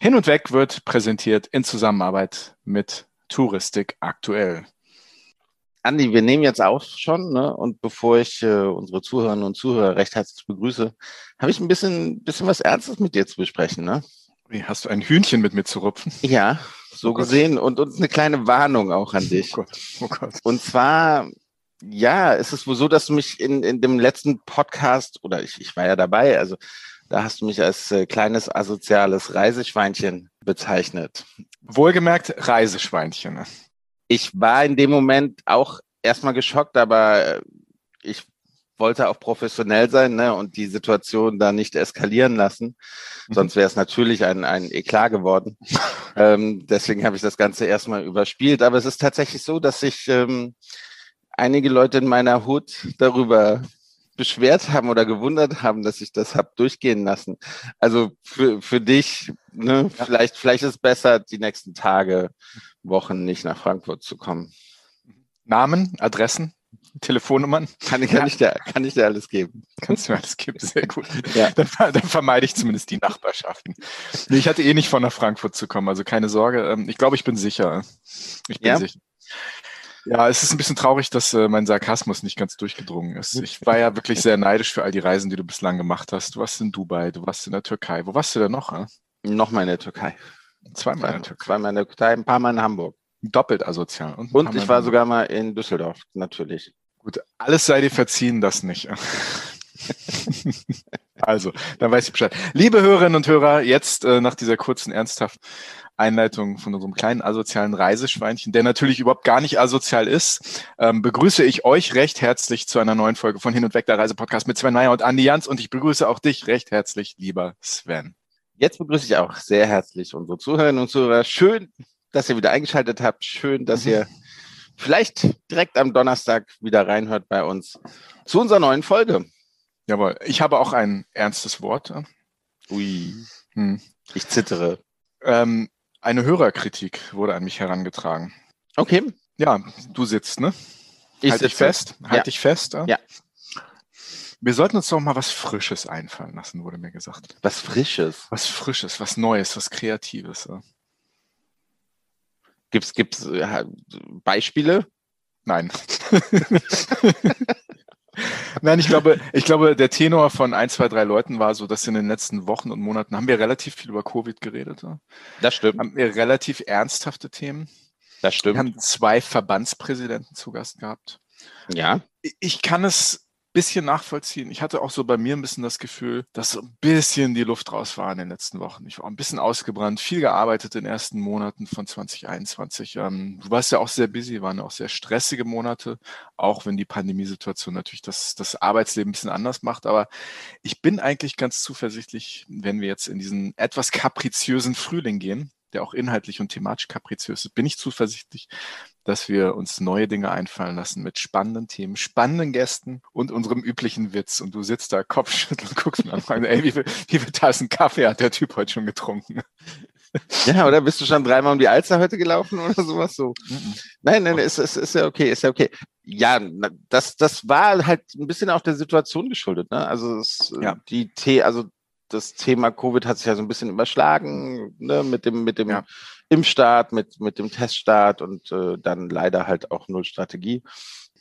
Hin und Weg wird präsentiert in Zusammenarbeit mit Touristik aktuell. Andi, wir nehmen jetzt auf schon, ne? Und bevor ich äh, unsere Zuhörerinnen und Zuhörer recht herzlich begrüße, habe ich ein bisschen, bisschen was Ernstes mit dir zu besprechen, ne? Wie, hast du ein Hühnchen mit mir zu rupfen? Ja, so oh gesehen. Und, und eine kleine Warnung auch an dich. Oh Gott, oh Gott. Und zwar, ja, es ist wohl so, dass du mich in, in dem letzten Podcast, oder ich, ich war ja dabei, also da hast du mich als äh, kleines asoziales Reiseschweinchen bezeichnet. Wohlgemerkt Reiseschweinchen. Ich war in dem Moment auch erstmal geschockt, aber äh, ich wollte auch professionell sein ne, und die Situation da nicht eskalieren lassen. Mhm. Sonst wäre es natürlich ein, ein Eklat geworden. ähm, deswegen habe ich das Ganze erstmal überspielt. Aber es ist tatsächlich so, dass sich ähm, einige Leute in meiner Hut darüber beschwert haben oder gewundert haben, dass ich das habe durchgehen lassen. Also für, für dich, ne, ja. vielleicht, vielleicht ist es besser, die nächsten Tage, Wochen nicht nach Frankfurt zu kommen. Namen, Adressen, Telefonnummern? Kann, kann, ja. ich, dir, kann ich dir alles geben. Kannst du mir alles geben, sehr gut. Ja. Dann, dann, vermeide ich zumindest die Nachbarschaften. Nee, ich hatte eh nicht vor, nach Frankfurt zu kommen, also keine Sorge. Ähm, ich glaube, ich bin sicher. Ich bin ja? sicher. Ja, es ist ein bisschen traurig, dass äh, mein Sarkasmus nicht ganz durchgedrungen ist. Ich war ja wirklich sehr neidisch für all die Reisen, die du bislang gemacht hast. Du warst in Dubai, du warst in der Türkei. Wo warst du denn noch? Äh? Nochmal in der Türkei. Zweimal in der Türkei. Zweimal in der Türkei, ein paar Mal in Hamburg. Doppelt asozial. Und, Und ich war sogar mal in Düsseldorf, natürlich. Gut, alles sei dir verziehen, das nicht. also, dann weiß ich Bescheid. Liebe Hörerinnen und Hörer, jetzt äh, nach dieser kurzen, ernsthaften Einleitung von unserem kleinen asozialen Reiseschweinchen, der natürlich überhaupt gar nicht asozial ist, ähm, begrüße ich euch recht herzlich zu einer neuen Folge von Hin und Weg der Reisepodcast mit Sven Meyer und Andi Jans und ich begrüße auch dich recht herzlich, lieber Sven. Jetzt begrüße ich auch sehr herzlich unsere Zuhörerinnen und Zuhörer. Schön, dass ihr wieder eingeschaltet habt. Schön, dass ihr vielleicht direkt am Donnerstag wieder reinhört bei uns zu unserer neuen Folge. Jawohl. Ich habe auch ein ernstes Wort. Ui. Hm. Ich zittere. Ähm, eine Hörerkritik wurde an mich herangetragen. Okay. Ja, du sitzt, ne? Ich halt dich fest. Halt ja. dich fest. Ja. ja. Wir sollten uns doch mal was Frisches einfallen lassen, wurde mir gesagt. Was Frisches? Was Frisches, was Neues, was Kreatives. Ja. Gibt's, gibt's äh, Beispiele? Nein. Nein, ich glaube, ich glaube, der Tenor von ein, zwei, drei Leuten war so, dass in den letzten Wochen und Monaten haben wir relativ viel über Covid geredet. Das stimmt. Haben wir relativ ernsthafte Themen. Das stimmt. Wir haben zwei Verbandspräsidenten zu Gast gehabt. Ja. Ich kann es bisschen nachvollziehen. Ich hatte auch so bei mir ein bisschen das Gefühl, dass so ein bisschen die Luft raus war in den letzten Wochen. Ich war ein bisschen ausgebrannt, viel gearbeitet in den ersten Monaten von 2021. Ähm, du warst ja auch sehr busy, waren auch sehr stressige Monate, auch wenn die Pandemiesituation natürlich das, das Arbeitsleben ein bisschen anders macht. Aber ich bin eigentlich ganz zuversichtlich, wenn wir jetzt in diesen etwas kapriziösen Frühling gehen, der auch inhaltlich und thematisch kapriziös ist, bin ich zuversichtlich, dass wir uns neue Dinge einfallen lassen mit spannenden Themen, spannenden Gästen und unserem üblichen Witz. Und du sitzt da Kopfschütteln und guckst mir an und fragst, ey, wie viel, wie viel Tassen Kaffee hat der Typ heute schon getrunken? Ja, oder bist du schon dreimal um die Alster heute gelaufen oder sowas so? Mhm. Nein, nein, ist, ist, ist ja okay, ist ja okay. Ja, das, das war halt ein bisschen auch der Situation geschuldet. Ne? Also es, ja. die T, also das Thema Covid hat sich ja so ein bisschen überschlagen ne, mit dem, mit dem ja. Impfstart, mit, mit dem Teststart und äh, dann leider halt auch null Strategie.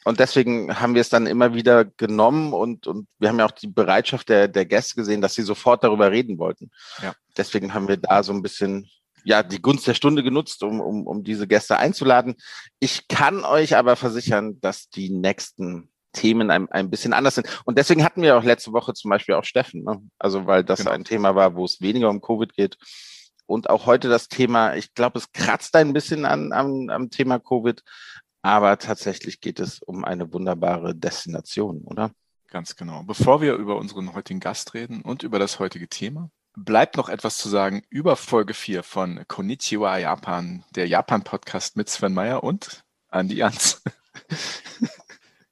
Und deswegen haben wir es dann immer wieder genommen und, und wir haben ja auch die Bereitschaft der, der Gäste gesehen, dass sie sofort darüber reden wollten. Ja. Deswegen haben wir da so ein bisschen ja, die Gunst der Stunde genutzt, um, um, um diese Gäste einzuladen. Ich kann euch aber versichern, dass die nächsten Themen ein, ein bisschen anders sind. Und deswegen hatten wir auch letzte Woche zum Beispiel auch Steffen, ne? also weil das genau. ein Thema war, wo es weniger um Covid geht. Und auch heute das Thema, ich glaube, es kratzt ein bisschen an, am, am Thema Covid, aber tatsächlich geht es um eine wunderbare Destination, oder? Ganz genau. Bevor wir über unseren heutigen Gast reden und über das heutige Thema, bleibt noch etwas zu sagen über Folge 4 von Konnichiwa Japan, der Japan-Podcast mit Sven Meyer und Andi Jans.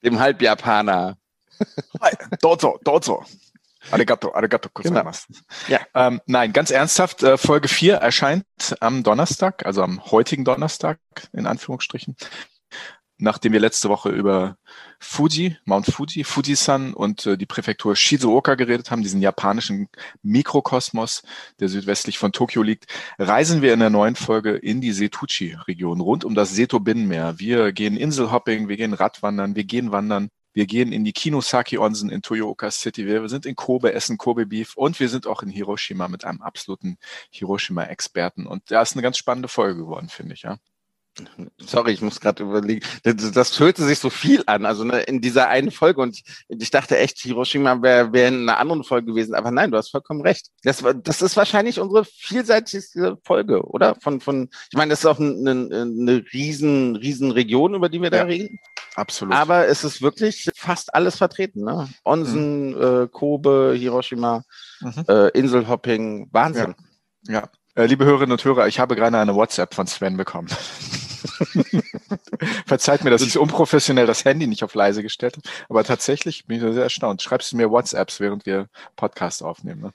dem Halbjapaner. Dozo, dozo. Arigato, arigato genau. Ja. Ähm, nein, ganz ernsthaft, äh, Folge 4 erscheint am Donnerstag, also am heutigen Donnerstag, in Anführungsstrichen. nachdem wir letzte Woche über Fuji, Mount Fuji, Fujisan und äh, die Präfektur Shizuoka geredet haben, diesen japanischen Mikrokosmos, der südwestlich von Tokio liegt, reisen wir in der neuen Folge in die Setuchi-Region rund um das Seto-Binnenmeer. Wir gehen Inselhopping, wir gehen Radwandern, wir gehen wandern, wir gehen in die Kinosaki Onsen in Toyooka City. Wir sind in Kobe, essen Kobe Beef und wir sind auch in Hiroshima mit einem absoluten Hiroshima-Experten. Und da ist eine ganz spannende Folge geworden, finde ich, ja. Sorry, ich muss gerade überlegen. Das, das hörte sich so viel an, also ne, in dieser einen Folge. Und ich dachte echt, Hiroshima wäre wär in einer anderen Folge gewesen. Aber nein, du hast vollkommen recht. Das, das ist wahrscheinlich unsere vielseitigste Folge, oder? Von, von, ich meine, das ist auch eine, eine riesen, riesen Region, über die wir da reden. Absolut. Aber es ist wirklich fast alles vertreten. Ne? Onsen, mhm. äh, Kobe, Hiroshima, mhm. äh, Inselhopping, Wahnsinn. Ja. ja. Äh, liebe Hörerinnen und Hörer, ich habe gerade eine WhatsApp von Sven bekommen. Verzeiht mir, dass ich unprofessionell das Handy nicht auf leise gestellt habe. Aber tatsächlich bin ich sehr erstaunt. Schreibst du mir WhatsApps, während wir Podcast aufnehmen? Ne?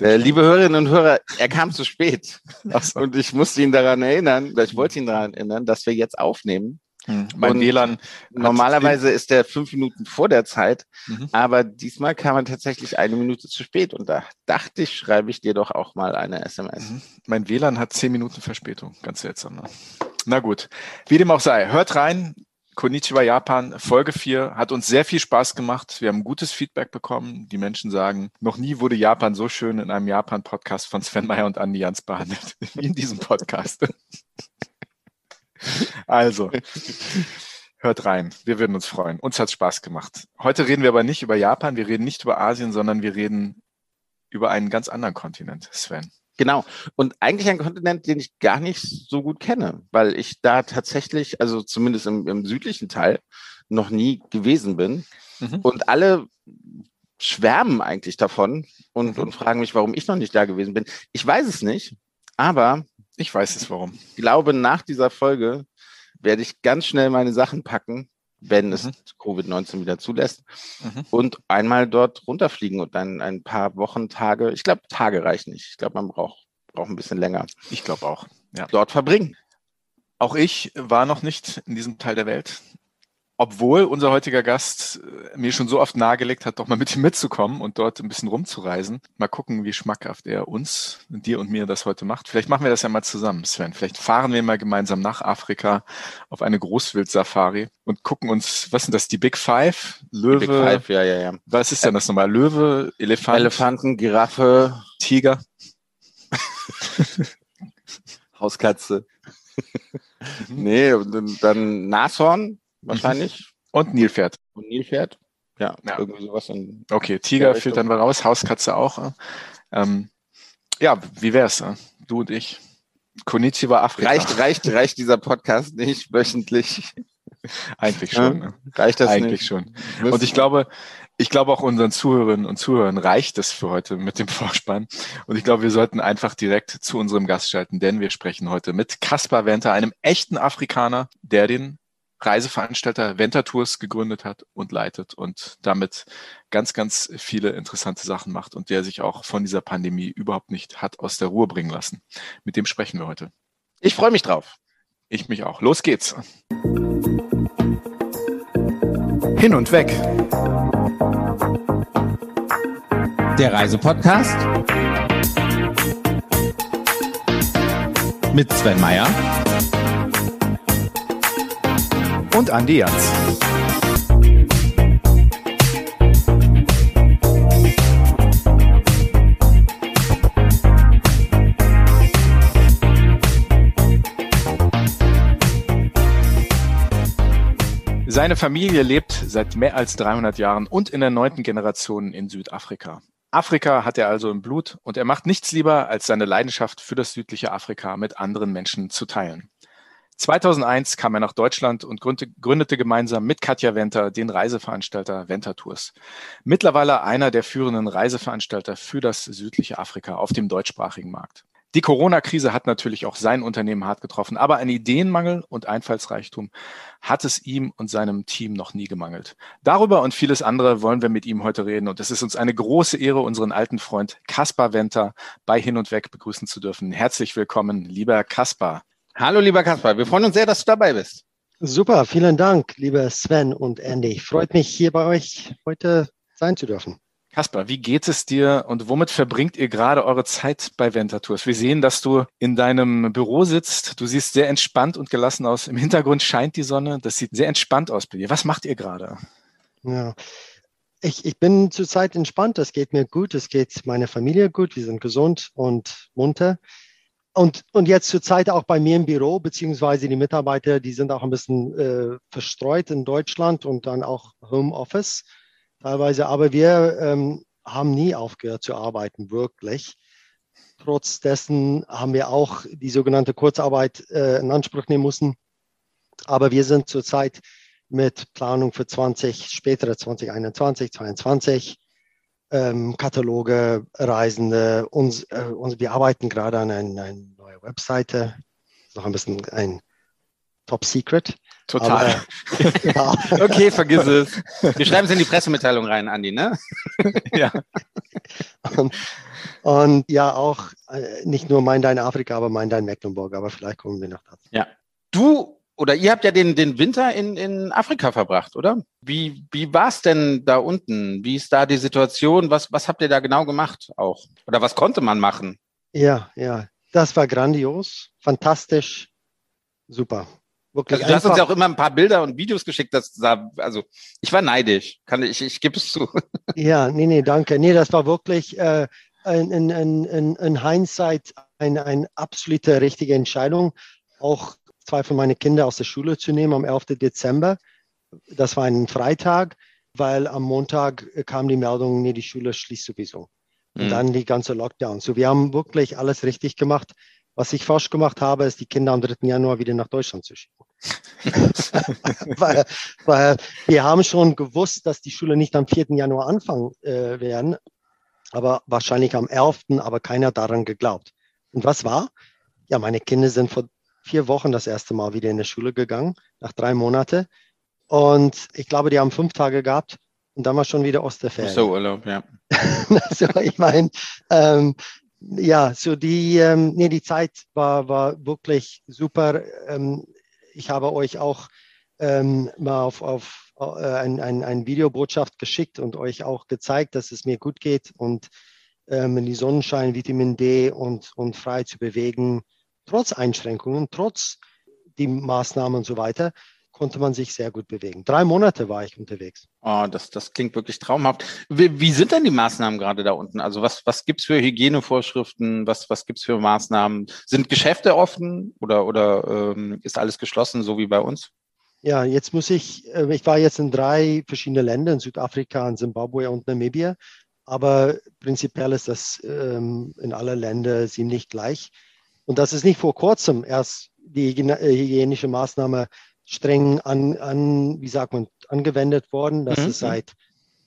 Äh, liebe Hörerinnen und Hörer, er kam zu spät. So. Und ich musste ihn daran erinnern, ich wollte ihn daran erinnern, dass wir jetzt aufnehmen. Hm, mein WLAN. Normalerweise ist der fünf Minuten vor der Zeit, mhm. aber diesmal kam er tatsächlich eine Minute zu spät und da dachte ich, schreibe ich dir doch auch mal eine SMS. Mhm. Mein WLAN hat zehn Minuten Verspätung. Ganz seltsam. Ne? Na gut, wie dem auch sei, hört rein. Konnichiwa Japan, Folge 4, hat uns sehr viel Spaß gemacht. Wir haben gutes Feedback bekommen. Die Menschen sagen, noch nie wurde Japan so schön in einem Japan-Podcast von Sven Meyer und Andi Jans behandelt wie in diesem Podcast. Also, hört rein. Wir würden uns freuen. Uns hat Spaß gemacht. Heute reden wir aber nicht über Japan, wir reden nicht über Asien, sondern wir reden über einen ganz anderen Kontinent, Sven. Genau. Und eigentlich ein Kontinent, den ich gar nicht so gut kenne, weil ich da tatsächlich, also zumindest im, im südlichen Teil, noch nie gewesen bin. Mhm. Und alle schwärmen eigentlich davon und, mhm. und fragen mich, warum ich noch nicht da gewesen bin. Ich weiß es nicht, aber ich weiß es warum. Ich glaube, nach dieser Folge werde ich ganz schnell meine Sachen packen wenn es mhm. Covid-19 wieder zulässt. Mhm. Und einmal dort runterfliegen und dann ein paar Wochen, Tage, ich glaube, Tage reichen nicht. Ich glaube, man braucht, braucht ein bisschen länger. Ich glaube auch. Ja. Dort verbringen. Auch ich war noch nicht in diesem Teil der Welt obwohl unser heutiger Gast äh, mir schon so oft nahegelegt hat, doch mal mit ihm mitzukommen und dort ein bisschen rumzureisen. Mal gucken, wie schmackhaft er uns, dir und mir das heute macht. Vielleicht machen wir das ja mal zusammen, Sven. Vielleicht fahren wir mal gemeinsam nach Afrika auf eine Großwild-Safari und gucken uns, was sind das, die Big Five? Löwe? Big Five, ja, ja, ja. Was ist denn das nochmal? Löwe, Elefant? Elefanten, Giraffe, Tiger. Hauskatze. nee, und dann Nashorn, wahrscheinlich. Mhm. Und Nilpferd. Und Nilpferd. Ja, ja. irgendwie sowas. In okay, Tiger fehlt dann mal raus, Hauskatze auch. Äh. Ähm, ja, wie wär's? Äh? Du und ich. Konnichiwa Afrika. Reicht, reicht, reicht dieser Podcast nicht wöchentlich? Eigentlich schon. Ja, ne? Reicht das Eigentlich nicht? schon. Und ich glaube, ich glaube auch unseren Zuhörerinnen und Zuhörern reicht es für heute mit dem Vorspann. Und ich glaube, wir sollten einfach direkt zu unserem Gast schalten, denn wir sprechen heute mit Kaspar Wenter, einem echten Afrikaner, der den Reiseveranstalter Ventatours gegründet hat und leitet und damit ganz, ganz viele interessante Sachen macht und der sich auch von dieser Pandemie überhaupt nicht hat aus der Ruhe bringen lassen. Mit dem sprechen wir heute. Ich freue mich drauf. Ich mich auch. Los geht's. Hin und weg. Der Reisepodcast mit Sven Meyer und Andi Jans. Seine Familie lebt seit mehr als 300 Jahren und in der neunten Generation in Südafrika. Afrika hat er also im Blut und er macht nichts lieber, als seine Leidenschaft für das südliche Afrika mit anderen Menschen zu teilen. 2001 kam er nach Deutschland und gründete gemeinsam mit Katja Venter den Reiseveranstalter Venter Tours. Mittlerweile einer der führenden Reiseveranstalter für das südliche Afrika auf dem deutschsprachigen Markt. Die Corona-Krise hat natürlich auch sein Unternehmen hart getroffen, aber an Ideenmangel und Einfallsreichtum hat es ihm und seinem Team noch nie gemangelt. Darüber und vieles andere wollen wir mit ihm heute reden und es ist uns eine große Ehre, unseren alten Freund Kaspar Venter bei Hin und Weg begrüßen zu dürfen. Herzlich willkommen, lieber Kaspar. Hallo, lieber Kaspar. Wir freuen uns sehr, dass du dabei bist. Super, vielen Dank, lieber Sven und Andy. Freut mich, hier bei euch heute sein zu dürfen. Kaspar, wie geht es dir und womit verbringt ihr gerade eure Zeit bei Ventatours? Wir sehen, dass du in deinem Büro sitzt. Du siehst sehr entspannt und gelassen aus. Im Hintergrund scheint die Sonne. Das sieht sehr entspannt aus bei dir. Was macht ihr gerade? Ja, ich, ich bin zurzeit entspannt. Es geht mir gut. Es geht meiner Familie gut. Wir sind gesund und munter. Und, und jetzt zurzeit auch bei mir im Büro, beziehungsweise die Mitarbeiter, die sind auch ein bisschen äh, verstreut in Deutschland und dann auch Homeoffice teilweise. Aber wir ähm, haben nie aufgehört zu arbeiten, wirklich. Trotz dessen haben wir auch die sogenannte Kurzarbeit äh, in Anspruch nehmen müssen. Aber wir sind zurzeit mit Planung für 20, spätere 2021, 2022, ähm, Kataloge, Reisende. Uns, äh, uns, wir arbeiten gerade an einer eine neue Webseite. Noch ein bisschen ein Top Secret. Total. Aber, ja. okay, vergiss es. Wir schreiben es in die Pressemitteilung rein, Andi, ne? ja. Und, und, ja, auch äh, nicht nur Mein Dein Afrika, aber Mein Dein Mecklenburg. Aber vielleicht kommen wir noch dazu. Ja. Du oder ihr habt ja den, den Winter in, in Afrika verbracht, oder? Wie, wie war es denn da unten? Wie ist da die Situation? Was, was habt ihr da genau gemacht auch? Oder was konnte man machen? Ja, ja, das war grandios, fantastisch, super. Wirklich also du hast uns ja auch immer ein paar Bilder und Videos geschickt, das sah, also ich war neidisch, kann ich, ich gebe es zu. Ja, nee, nee, danke. Nee, das war wirklich äh, in, in, in, in Hindsight eine ein absolute richtige Entscheidung. Auch zwei von meinen Kindern aus der Schule zu nehmen am 11. Dezember. Das war ein Freitag, weil am Montag kam die Meldung, nee, die Schule schließt sowieso. Und mhm. dann die ganze Lockdown. So, wir haben wirklich alles richtig gemacht. Was ich falsch gemacht habe, ist, die Kinder am 3. Januar wieder nach Deutschland zu schicken. weil, weil, wir haben schon gewusst, dass die Schule nicht am 4. Januar anfangen äh, werden, aber wahrscheinlich am 11., aber keiner daran geglaubt. Und was war? Ja, meine Kinder sind vor vier Wochen das erste Mal wieder in die Schule gegangen, nach drei Monaten. Und ich glaube, die haben fünf Tage gehabt und dann war schon wieder Osterferien. So Urlaub, ja. so, ich meine, ähm, ja, so die, ähm, nee, die Zeit war, war wirklich super. Ähm, ich habe euch auch ähm, mal auf, auf äh, ein, ein, ein Videobotschaft geschickt und euch auch gezeigt, dass es mir gut geht und ähm, in die Sonnenschein, Vitamin D und, und frei zu bewegen, trotz Einschränkungen, trotz die Maßnahmen und so weiter, konnte man sich sehr gut bewegen. Drei Monate war ich unterwegs. Oh, das, das klingt wirklich traumhaft. Wie, wie sind denn die Maßnahmen gerade da unten? Also was, was gibt's für Hygienevorschriften? Was, was gibt's für Maßnahmen? Sind Geschäfte offen oder, oder ähm, ist alles geschlossen, so wie bei uns? Ja, jetzt muss ich, äh, ich war jetzt in drei verschiedene Länder, in Südafrika, in Zimbabwe und Namibia, aber prinzipiell ist das ähm, in aller Länder ziemlich gleich. Und das ist nicht vor kurzem erst die hygienische Maßnahme streng an, an wie sagt man, angewendet worden. Das mhm. ist seit,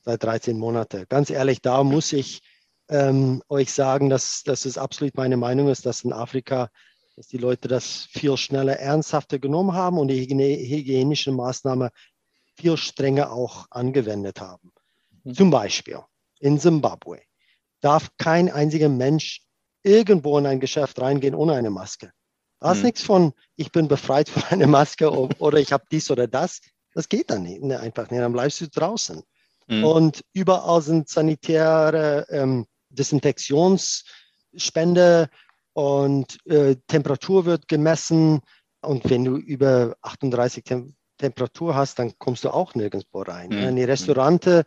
seit 13 Monaten. Ganz ehrlich, da muss ich ähm, euch sagen, dass, dass es absolut meine Meinung ist, dass in Afrika, dass die Leute das viel schneller ernsthafter genommen haben und die hygienischen Maßnahmen viel strenger auch angewendet haben. Mhm. Zum Beispiel in Zimbabwe darf kein einziger Mensch irgendwo in ein Geschäft reingehen ohne eine Maske. Da ist hm. nichts von, ich bin befreit von einer Maske oder ich habe dies oder das. Das geht dann nicht, ne, einfach nicht. Dann bleibst du draußen. Hm. Und überall sind sanitäre ähm, Desinfektionsspende und äh, Temperatur wird gemessen. Und wenn du über 38 Tem Temperatur hast, dann kommst du auch nirgendwo rein. Mhm. In die Restaurante,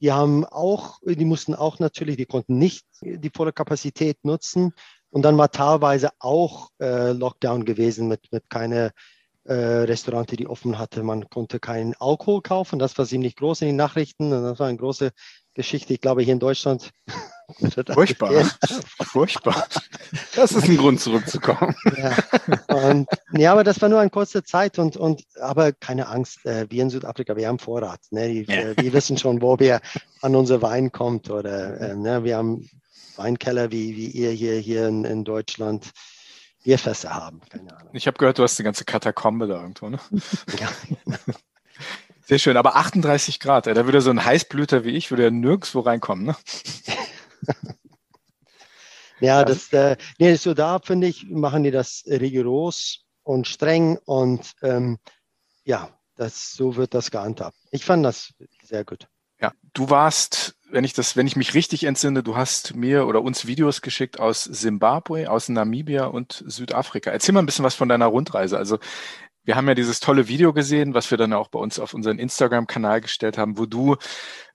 die haben auch, die mussten auch natürlich, die konnten nicht die volle Kapazität nutzen. Und dann war teilweise auch äh, Lockdown gewesen mit, mit keine äh, Restaurante, die offen hatte. Man konnte keinen Alkohol kaufen. Das war ziemlich groß in den Nachrichten. Das war eine große Geschichte. Ich glaube, hier in Deutschland. Furchtbar. Furchtbar. Das ist ein Grund, zurückzukommen. Ja. Und, ja, aber das war nur eine kurze Zeit. Und, und aber keine Angst, äh, wir in Südafrika, wir haben Vorrat. Ne? Die, ja. äh, wir wissen schon, wo wir an unser Wein kommt. Oder äh, ne? wir haben Weinkeller, wie, wie ihr hier, hier in, in Deutschland Bierfässer haben. Keine Ahnung. Ich habe gehört, du hast die ganze Katakombe da irgendwo, ne? ja. Sehr schön, aber 38 Grad, da würde so ein Heißblüter wie ich, würde ja nirgendwo reinkommen, ne? ja, das, äh, nee, so da finde ich, machen die das rigoros und streng und ähm, ja, das, so wird das gehandhabt. Ich fand das sehr gut. Ja, du warst, wenn ich das, wenn ich mich richtig entsinne, du hast mir oder uns Videos geschickt aus Simbabwe, aus Namibia und Südafrika. Erzähl mal ein bisschen was von deiner Rundreise. Also wir haben ja dieses tolle Video gesehen, was wir dann auch bei uns auf unseren Instagram-Kanal gestellt haben, wo du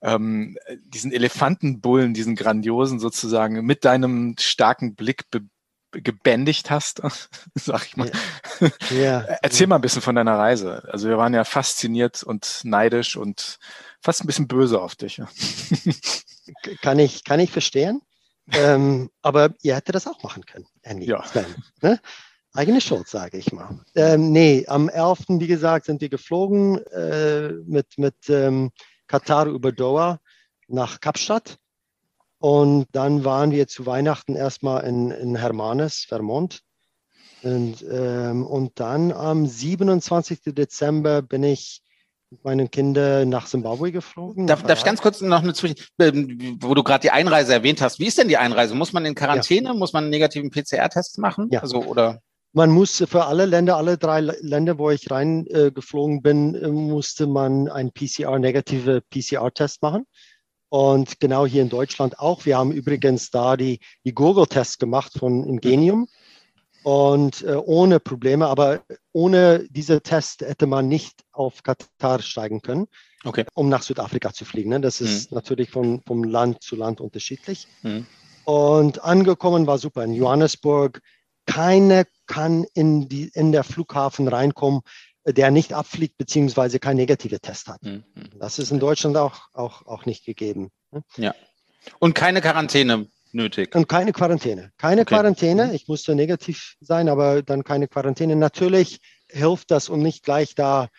ähm, diesen Elefantenbullen, diesen grandiosen sozusagen mit deinem starken Blick be gebändigt hast, sag ich mal. Ja. Erzähl mal ein bisschen von deiner Reise. Also wir waren ja fasziniert und neidisch und fast ein bisschen böse auf dich. kann ich, kann ich verstehen. ähm, aber ihr hättet das auch machen können, Andy. Ja. Sven, ne? Eigene Schuld, sage ich mal. Ähm, nee, am 11. wie gesagt, sind wir geflogen äh, mit, mit ähm, Katar über Doha nach Kapstadt. Und dann waren wir zu Weihnachten erstmal in, in Hermanus, Vermont. Und, ähm, und dann am 27. Dezember bin ich mit meinen Kindern nach Zimbabwe geflogen. Darf, darf ich ganz kurz noch eine Zwischen, ähm, wo du gerade die Einreise erwähnt hast. Wie ist denn die Einreise? Muss man in Quarantäne? Ja. Muss man einen negativen PCR-Test machen? Ja. Also, oder? Man muss für alle Länder, alle drei Länder, wo ich reingeflogen äh, bin, äh, musste man einen PCR, negative PCR-Test machen. Und genau hier in Deutschland auch. Wir haben übrigens da die, die Google-Tests gemacht von Ingenium und äh, ohne Probleme. Aber ohne diese Test hätte man nicht auf Katar steigen können, okay. um nach Südafrika zu fliegen. Ne? Das ist mhm. natürlich von, vom Land zu Land unterschiedlich. Mhm. Und angekommen war super in Johannesburg. Keine kann in, die, in der Flughafen reinkommen, der nicht abfliegt beziehungsweise kein negative Test hat. Mhm. Das ist in Deutschland auch, auch, auch nicht gegeben. Ne? Ja. Und keine Quarantäne nötig. Und keine Quarantäne. Keine okay. Quarantäne. Mhm. Ich musste negativ sein, aber dann keine Quarantäne. Natürlich hilft das, um nicht gleich da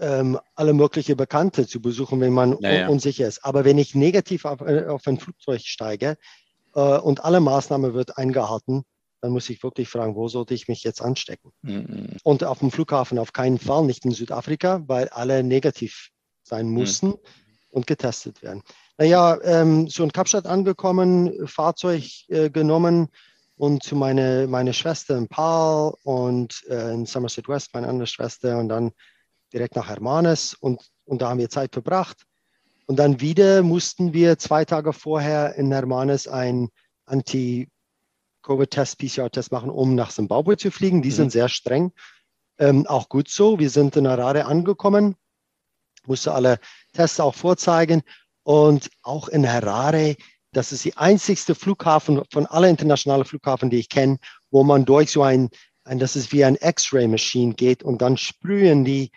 ähm, alle möglichen Bekannte zu besuchen, wenn man ja, ja. unsicher ist. Aber wenn ich negativ auf, äh, auf ein Flugzeug steige äh, und alle Maßnahmen wird eingehalten, dann muss ich wirklich fragen, wo sollte ich mich jetzt anstecken? Mhm. Und auf dem Flughafen auf keinen Fall, nicht in Südafrika, weil alle negativ sein mhm. mussten mhm. und getestet werden. Naja, ähm, so in Kapstadt angekommen, Fahrzeug äh, genommen und zu meiner meine Schwester in Paul und äh, in Somerset West, meine andere Schwester, und dann direkt nach Hermanes und, und da haben wir Zeit verbracht. Und dann wieder mussten wir zwei Tage vorher in Hermanes ein Anti- Covid-Test, PCR-Test machen, um nach Zimbabwe zu fliegen. Die mhm. sind sehr streng. Ähm, auch gut so. Wir sind in Harare angekommen, musste alle Tests auch vorzeigen. Und auch in Harare, das ist die einzigste Flughafen von allen internationalen Flughafen, die ich kenne, wo man durch so ein, ein das ist wie ein X-Ray-Maschine geht und dann sprühen die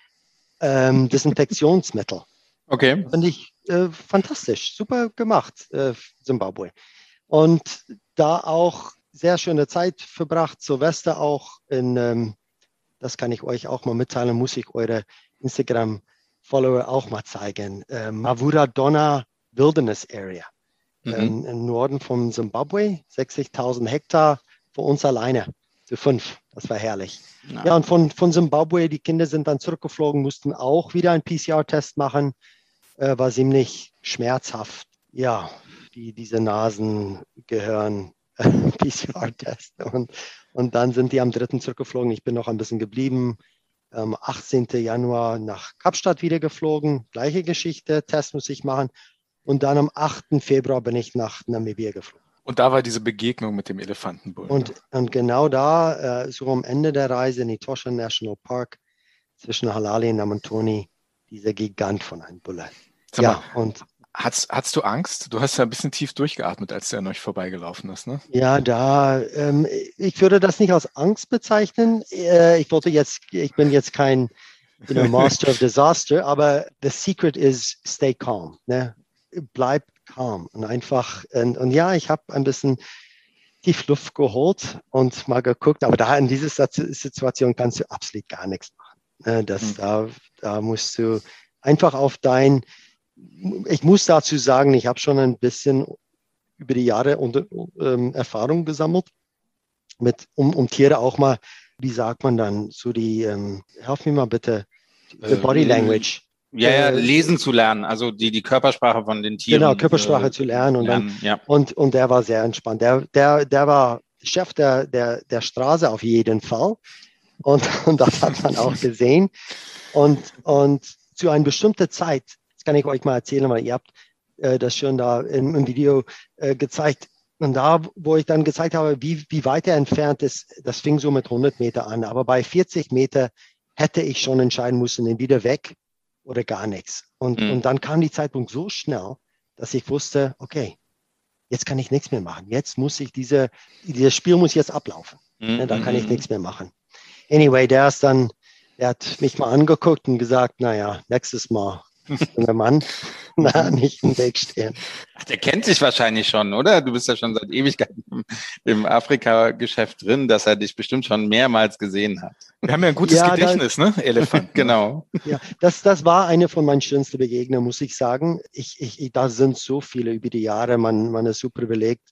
ähm, Desinfektionsmittel. Okay. Finde ich äh, fantastisch, super gemacht, äh, Zimbabwe. Und da auch sehr schöne Zeit verbracht. Silvester auch in, ähm, das kann ich euch auch mal mitteilen, muss ich eure Instagram-Follower auch mal zeigen. Äh, Mavura Donna Wilderness Area mhm. ähm, im Norden von Zimbabwe, 60.000 Hektar für uns alleine, zu fünf. Das war herrlich. Ja, ja und von, von Zimbabwe, die Kinder sind dann zurückgeflogen, mussten auch wieder einen PCR-Test machen, äh, war ziemlich schmerzhaft. Ja, die, diese Nasen gehören PCR-Test. Und, und dann sind die am 3. zurückgeflogen. Ich bin noch ein bisschen geblieben. Am 18. Januar nach Kapstadt wieder geflogen. Gleiche Geschichte, Test muss ich machen. Und dann am 8. Februar bin ich nach Namibia geflogen. Und da war diese Begegnung mit dem Elefantenbull. Und, und genau da, äh, so am Ende der Reise in Etosha National Park zwischen Halali und Namantoni, dieser Gigant von einem Bulle. ja, und Hattest, hattest du Angst? Du hast ja ein bisschen tief durchgeatmet, als der an euch vorbeigelaufen ist, ne? Ja, da, ähm, ich würde das nicht als Angst bezeichnen. Äh, ich wollte jetzt, ich bin jetzt kein you know, Master of Disaster, aber the secret is stay calm. Ne? Bleib calm und einfach, und, und ja, ich habe ein bisschen tief Luft geholt und mal geguckt, aber da in dieser Situation kannst du absolut gar nichts machen. Ne? Das, mhm. da, da musst du einfach auf dein, ich muss dazu sagen, ich habe schon ein bisschen über die Jahre unter, ähm, Erfahrung gesammelt, mit, um, um Tiere auch mal, wie sagt man dann, so die, ähm, helf mir mal bitte, the äh, Body Language. Ja, ja, äh, lesen zu lernen, also die, die Körpersprache von den Tieren. Genau, Körpersprache äh, zu lernen. Und, lernen, dann, ja. und, und der war sehr entspannt. Der, der, der war Chef der, der, der Straße auf jeden Fall. Und, und das hat man auch gesehen. Und, und zu einer bestimmten Zeit, kann ich euch mal erzählen, weil ihr habt äh, das schon da im, im Video äh, gezeigt. Und da, wo ich dann gezeigt habe, wie, wie weit er entfernt ist, das fing so mit 100 Meter an. Aber bei 40 Meter hätte ich schon entscheiden müssen, entweder weg oder gar nichts. Und, mhm. und dann kam die Zeitpunkt so schnell, dass ich wusste, okay, jetzt kann ich nichts mehr machen. Jetzt muss ich diese, dieses Spiel muss jetzt ablaufen. Mhm. Ja, da kann ich mhm. nichts mehr machen. Anyway, der ist dann, der hat mich mal angeguckt und gesagt, naja, nächstes Mal junger Mann, na, nicht im Weg stehen. Ach, der kennt dich wahrscheinlich schon, oder? Du bist ja schon seit Ewigkeiten im, im Afrika-Geschäft drin, dass er dich bestimmt schon mehrmals gesehen hat. Wir haben ja ein gutes ja, Gedächtnis, das, ne? Elefant. genau. Ja, das, das war eine von meinen schönsten Begegnungen, muss ich sagen. Ich, ich, da sind so viele über die Jahre, man, man ist super belegt,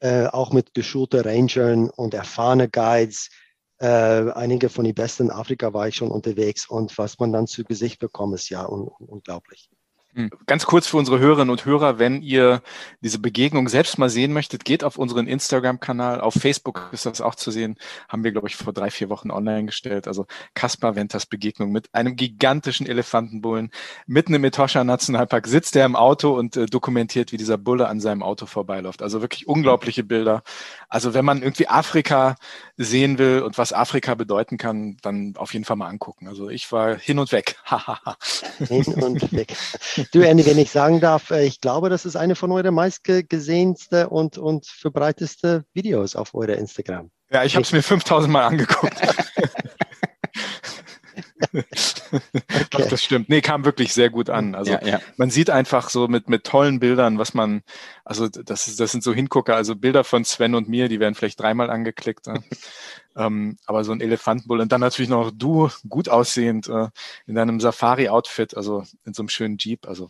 äh, auch mit geschulten Rangern und erfahrene Guides äh, einige von den besten in Afrika war ich schon unterwegs und was man dann zu Gesicht bekommt, ist ja un unglaublich. Hm. Ganz kurz für unsere Hörerinnen und Hörer, wenn ihr diese Begegnung selbst mal sehen möchtet, geht auf unseren Instagram-Kanal. Auf Facebook ist das auch zu sehen. Haben wir, glaube ich, vor drei, vier Wochen online gestellt. Also Kaspar Ventas Begegnung mit einem gigantischen Elefantenbullen mitten im Etosha Nationalpark sitzt er im Auto und äh, dokumentiert, wie dieser Bulle an seinem Auto vorbeiläuft. Also wirklich unglaubliche Bilder. Also wenn man irgendwie Afrika sehen will und was Afrika bedeuten kann, dann auf jeden Fall mal angucken. Also ich war hin und weg. hin und weg. Du, Andy, wenn ich sagen darf, äh, ich glaube, das ist eine von euren meistgesehensten und, und verbreiteste Videos auf eurer Instagram. Ja, ich habe es mir 5000 Mal angeguckt. okay. Ach, das stimmt. Nee, kam wirklich sehr gut an. Also ja, ja. man sieht einfach so mit, mit tollen Bildern, was man, also das, ist, das sind so Hingucker, also Bilder von Sven und mir, die werden vielleicht dreimal angeklickt. Ne? ähm, aber so ein Elefantenbull und dann natürlich noch du, gut aussehend, äh, in deinem Safari-Outfit, also in so einem schönen Jeep, also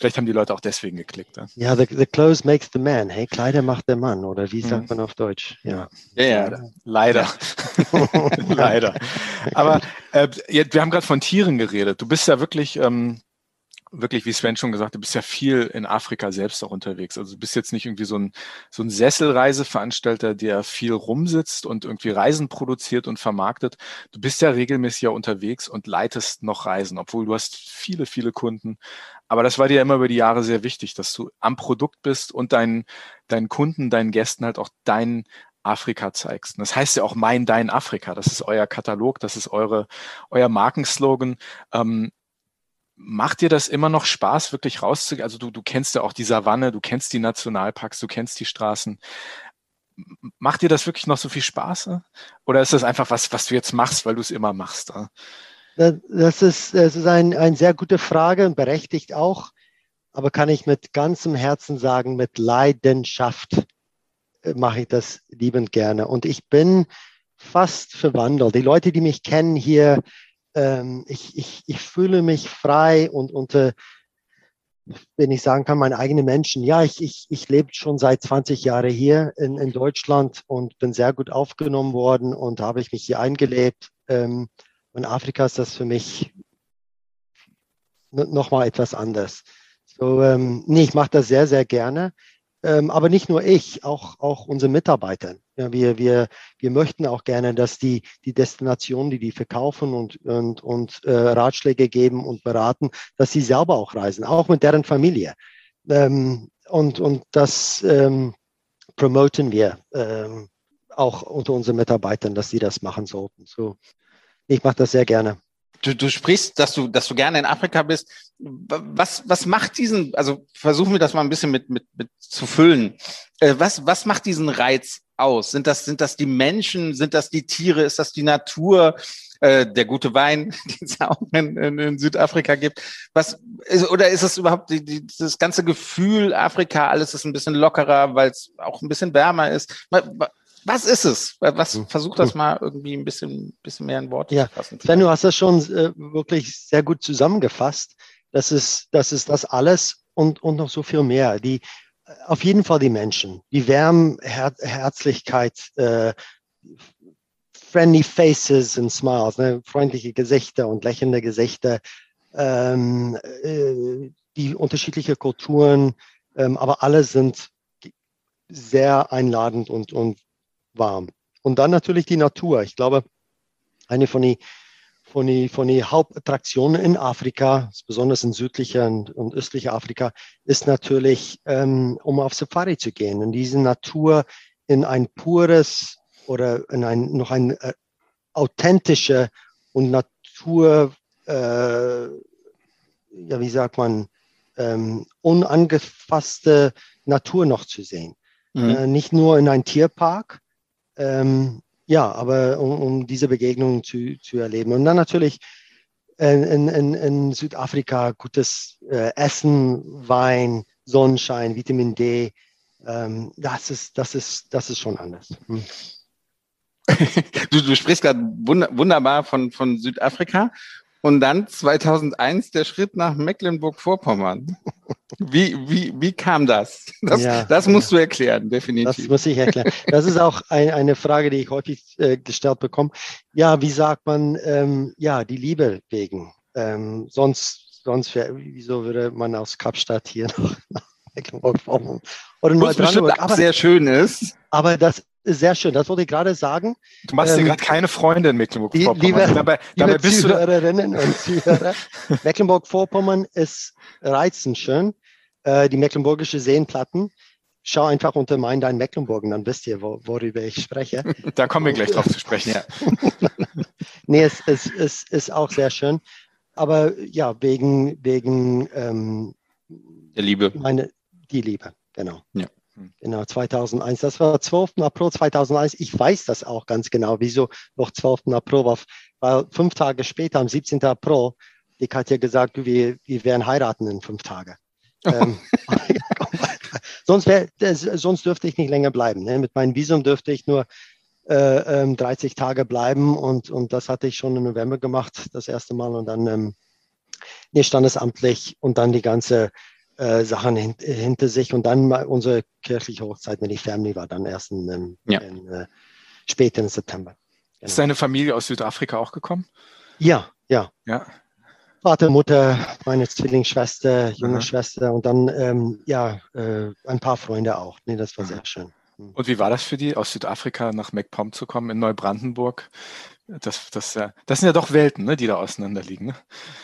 Vielleicht haben die Leute auch deswegen geklickt. Ja, ja the, the clothes makes the man. Hey, Kleider macht der Mann. Oder wie sagt mhm. man auf Deutsch? Ja, ja, ja leider. leider. Aber äh, wir haben gerade von Tieren geredet. Du bist ja wirklich ähm, wirklich, wie Sven schon gesagt, du bist ja viel in Afrika selbst auch unterwegs. Also du bist jetzt nicht irgendwie so ein, so ein Sesselreiseveranstalter, der viel rumsitzt und irgendwie Reisen produziert und vermarktet. Du bist ja regelmäßig ja unterwegs und leitest noch Reisen, obwohl du hast viele, viele Kunden. Aber das war dir immer über die Jahre sehr wichtig, dass du am Produkt bist und deinen, deinen Kunden, deinen Gästen halt auch dein Afrika zeigst. Und das heißt ja auch mein, dein Afrika. Das ist euer Katalog, das ist eure, euer Markenslogan. Ähm, Macht dir das immer noch Spaß, wirklich rauszugehen? Also du, du kennst ja auch die Savanne, du kennst die Nationalparks, du kennst die Straßen. Macht dir das wirklich noch so viel Spaß? Oder ist das einfach was, was du jetzt machst, weil du es immer machst? Das ist, das ist ein, eine sehr gute Frage und berechtigt auch. Aber kann ich mit ganzem Herzen sagen, mit Leidenschaft äh, mache ich das liebend gerne. Und ich bin fast verwandelt. Die Leute, die mich kennen hier, ähm, ich, ich, ich fühle mich frei und unter, wenn ich sagen kann, meine eigenen Menschen. Ja, ich, ich, ich lebe schon seit 20 Jahren hier in, in Deutschland und bin sehr gut aufgenommen worden und habe ich mich hier eingelebt. Ähm, in Afrika ist das für mich nochmal etwas anders. So, ähm, nee, ich mache das sehr, sehr gerne. Ähm, aber nicht nur ich, auch, auch unsere Mitarbeiter. Ja, wir, wir, wir möchten auch gerne, dass die, die Destinationen, die die verkaufen und, und, und äh, Ratschläge geben und beraten, dass sie selber auch reisen, auch mit deren Familie. Ähm, und, und das ähm, promoten wir ähm, auch unter unseren Mitarbeitern, dass sie das machen sollten. So, ich mache das sehr gerne. Du, du sprichst, dass du, dass du gerne in Afrika bist. Was, was macht diesen, also versuchen wir das mal ein bisschen mit, mit, mit zu füllen. Äh, was, was macht diesen Reiz aus? Sind das, sind das die Menschen? Sind das die Tiere? Ist das die Natur? Äh, der gute Wein, den es auch in, in, in, Südafrika gibt. Was, oder ist es überhaupt die, die, das ganze Gefühl Afrika, alles ist ein bisschen lockerer, weil es auch ein bisschen wärmer ist? Was ist es? Was hm. versucht das mal irgendwie ein bisschen, bisschen mehr in Worte ja. zu fassen? Sven, du hast das schon äh, wirklich sehr gut zusammengefasst. Das ist, das ist das alles und, und noch so viel mehr. Die, äh, auf jeden Fall die Menschen, die Wärme, Her Herzlichkeit, äh, friendly faces and smiles, ne? freundliche Gesichter und lächelnde Gesichter, ähm, äh, die unterschiedliche Kulturen, ähm, aber alle sind sehr einladend und, und warm. Und dann natürlich die Natur. Ich glaube, eine von den von die, von die Hauptattraktionen in Afrika, besonders in südlicher und, und östlicher Afrika, ist natürlich, ähm, um auf Safari zu gehen und diese Natur in ein pures oder in ein noch ein äh, authentische und Natur, äh, ja, wie sagt man, ähm, unangefasste Natur noch zu sehen. Mhm. Äh, nicht nur in einem Tierpark, ähm, ja, aber um, um diese Begegnung zu, zu erleben. Und dann natürlich in, in, in Südafrika gutes äh, Essen, Wein, Sonnenschein, Vitamin D. Ähm, das, ist, das, ist, das ist schon anders. Hm. Du, du sprichst gerade wunderbar von, von Südafrika. Und dann 2001 der Schritt nach Mecklenburg-Vorpommern. Wie, wie, wie kam das? Das, ja, das musst ja. du erklären, definitiv. Das muss ich erklären. Das ist auch ein, eine Frage, die ich häufig äh, gestellt bekomme. Ja, wie sagt man, ähm, ja, die Liebe wegen. Ähm, sonst, sonst wär, wieso würde man aus Kapstadt hier nach, nach Mecklenburg-Vorpommern oder nur Brandenburg? Aber, sehr schön ist. Aber das sehr schön, das wollte ich gerade sagen. Du machst ähm, dir gerade keine Freunde in Mecklenburg-Vorpommern. Liebe, dabei, dabei liebe Zuhörerinnen und Zuhörer, Mecklenburg-Vorpommern ist reizend schön. Äh, die mecklenburgische Seenplatten. Schau einfach unter Mein Dein Mecklenburg und dann wisst ihr, wo, worüber ich spreche. da kommen wir gleich drauf zu sprechen, ja. nee, es, es, es ist auch sehr schön. Aber ja, wegen, wegen ähm, der Liebe. Meine, die Liebe, genau. Ja. Genau, 2001. Das war 12. April 2001. Ich weiß das auch ganz genau, wieso noch 12. April war. Weil fünf Tage später, am 17. April, die Katja gesagt, wir, wir werden heiraten in fünf Tagen. ähm, sonst, wär, das, sonst dürfte ich nicht länger bleiben. Ne? Mit meinem Visum dürfte ich nur äh, ähm, 30 Tage bleiben und, und das hatte ich schon im November gemacht, das erste Mal und dann ähm, nee, standesamtlich und dann die ganze äh, Sachen hint, hinter sich und dann mal unsere kirchliche Hochzeit mit der Family war dann erst in, in, ja. in äh, späten September. Genau. Ist deine Familie aus Südafrika auch gekommen? Ja, ja. Ja. Vater, Mutter, meine Zwillingsschwester, junge Aha. Schwester und dann ähm, ja äh, ein paar Freunde auch. Nee, das war sehr schön. Hm. Und wie war das für die, aus Südafrika nach MacPom zu kommen, in Neubrandenburg? Das, das, das sind ja doch Welten, ne, die da auseinanderliegen. Ne?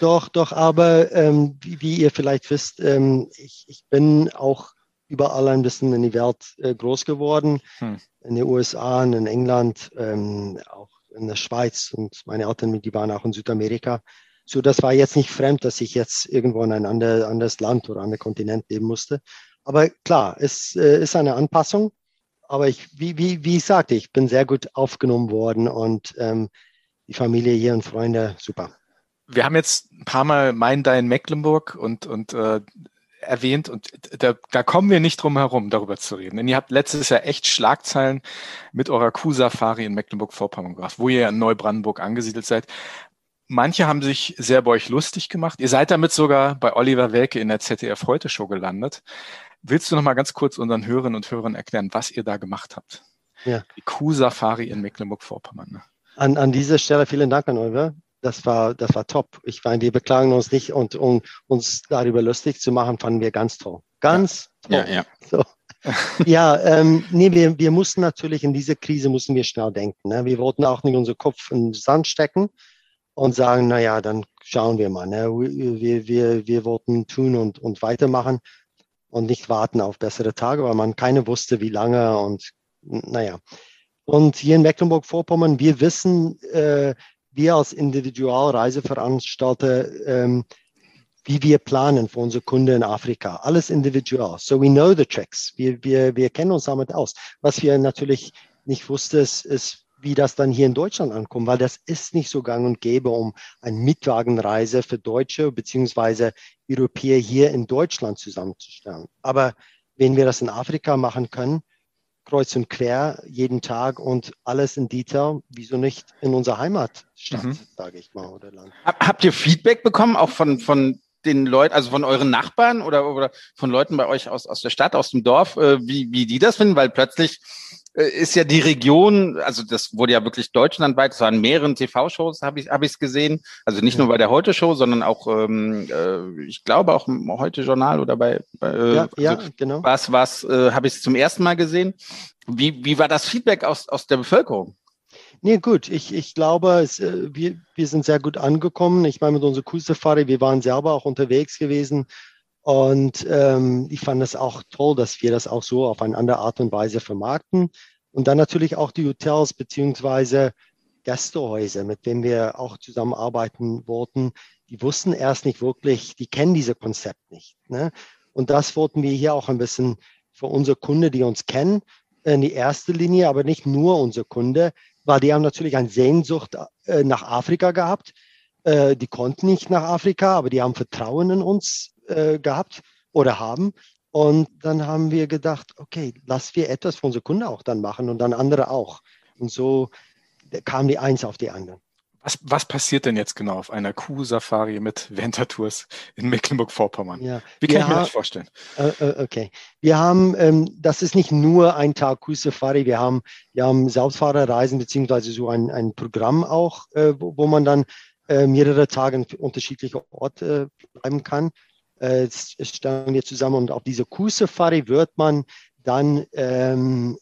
Doch, doch, aber ähm, wie, wie, ihr vielleicht wisst, ähm, ich, ich, bin auch überall ein bisschen in die Welt äh, groß geworden. Hm. In den USA, in England, ähm, auch in der Schweiz und meine Eltern, die waren auch in Südamerika. So, das war jetzt nicht fremd, dass ich jetzt irgendwo in ein anderes Land oder anderen Kontinent leben musste. Aber klar, es äh, ist eine Anpassung aber ich, wie, wie, wie ich sagte, ich bin sehr gut aufgenommen worden und ähm, die Familie hier und Freunde, super. Wir haben jetzt ein paar Mal Mein Dein Mecklenburg und, und äh, erwähnt und da, da kommen wir nicht drum herum, darüber zu reden. Denn ihr habt letztes Jahr echt Schlagzeilen mit eurer Kuh-Safari in Mecklenburg-Vorpommern gemacht, wo ihr ja in Neubrandenburg angesiedelt seid. Manche haben sich sehr bei euch lustig gemacht. Ihr seid damit sogar bei Oliver Welke in der ZDF Heute Show gelandet. Willst du noch mal ganz kurz unseren Hörerinnen und Hörern erklären, was ihr da gemacht habt? Ja. Die Kuh-Safari in Mecklenburg-Vorpommern. Ne? An, an dieser Stelle vielen Dank an Oliver. Das war, das war top. Ich meine, wir beklagen uns nicht und um uns darüber lustig zu machen, fanden wir ganz toll. Ganz ja. toll. Ja, ja. So. ja, ähm, nee, wir, wir mussten natürlich in dieser Krise mussten wir schnell denken. Ne? Wir wollten auch nicht unseren Kopf in den Sand stecken und sagen, na ja, dann schauen wir mal. Ne? Wir, wir, wir wollten tun und, und weitermachen und nicht warten auf bessere Tage, weil man keine wusste, wie lange und naja. Und hier in Mecklenburg-Vorpommern, wir wissen, äh, wir als Individualreiseveranstalter, ähm, wie wir planen für unsere Kunden in Afrika. Alles individual. So we know the tricks. Wir, wir, wir kennen uns damit aus. Was wir natürlich nicht wussten, ist, ist wie das dann hier in Deutschland ankommt, weil das ist nicht so gang und gäbe, um eine Mietwagenreise für Deutsche bzw. Europäer hier in Deutschland zusammenzustellen. Aber wenn wir das in Afrika machen können, kreuz und quer jeden Tag und alles in Detail, wieso nicht in unserer Heimatstadt, mhm. sage ich mal, oder Land. Habt ihr Feedback bekommen, auch von, von den Leuten, also von euren Nachbarn oder, oder von Leuten bei euch aus, aus der Stadt, aus dem Dorf, äh, wie, wie die das finden? Weil plötzlich äh, ist ja die Region, also das wurde ja wirklich deutschlandweit, es waren mehreren TV-Shows, habe ich es hab gesehen. Also nicht nur bei der Heute-Show, sondern auch, ähm, äh, ich glaube auch im Heute-Journal oder bei, bei äh, ja, ja, also genau. Was, was äh, habe ich es zum ersten Mal gesehen. Wie, wie war das Feedback aus, aus der Bevölkerung? Nee, gut. Ich, ich glaube, es, äh, wir, wir sind sehr gut angekommen. Ich meine, mit unserer Kursafari, wir waren selber auch unterwegs gewesen. Und ähm, ich fand es auch toll, dass wir das auch so auf eine andere Art und Weise vermarkten. Und dann natürlich auch die Hotels beziehungsweise Gästehäuser, mit denen wir auch zusammenarbeiten wollten. Die wussten erst nicht wirklich, die kennen diese Konzept nicht. Ne? Und das wollten wir hier auch ein bisschen für unsere Kunden, die uns kennen, in die erste Linie, aber nicht nur unsere Kunde, weil die haben natürlich eine Sehnsucht äh, nach Afrika gehabt. Äh, die konnten nicht nach Afrika, aber die haben Vertrauen in uns äh, gehabt oder haben. Und dann haben wir gedacht, okay, lass wir etwas für unsere Kunden auch dann machen und dann andere auch. Und so kam die eins auf die andere. Was, was passiert denn jetzt genau auf einer Kuh-Safari mit Ventertours in Mecklenburg-Vorpommern? Ja, Wie kann ich mir das vorstellen? Äh, äh, okay. Wir haben, ähm, das ist nicht nur ein Tag Kuh-Safari, wir haben, wir haben Selbstfahrerreisen beziehungsweise so ein, ein Programm auch, äh, wo, wo, man dann äh, mehrere Tage an unterschiedliche Orte äh, bleiben kann. Äh, es stellen wir zusammen und auf diese Kuh-Safari wird man dann, ähm,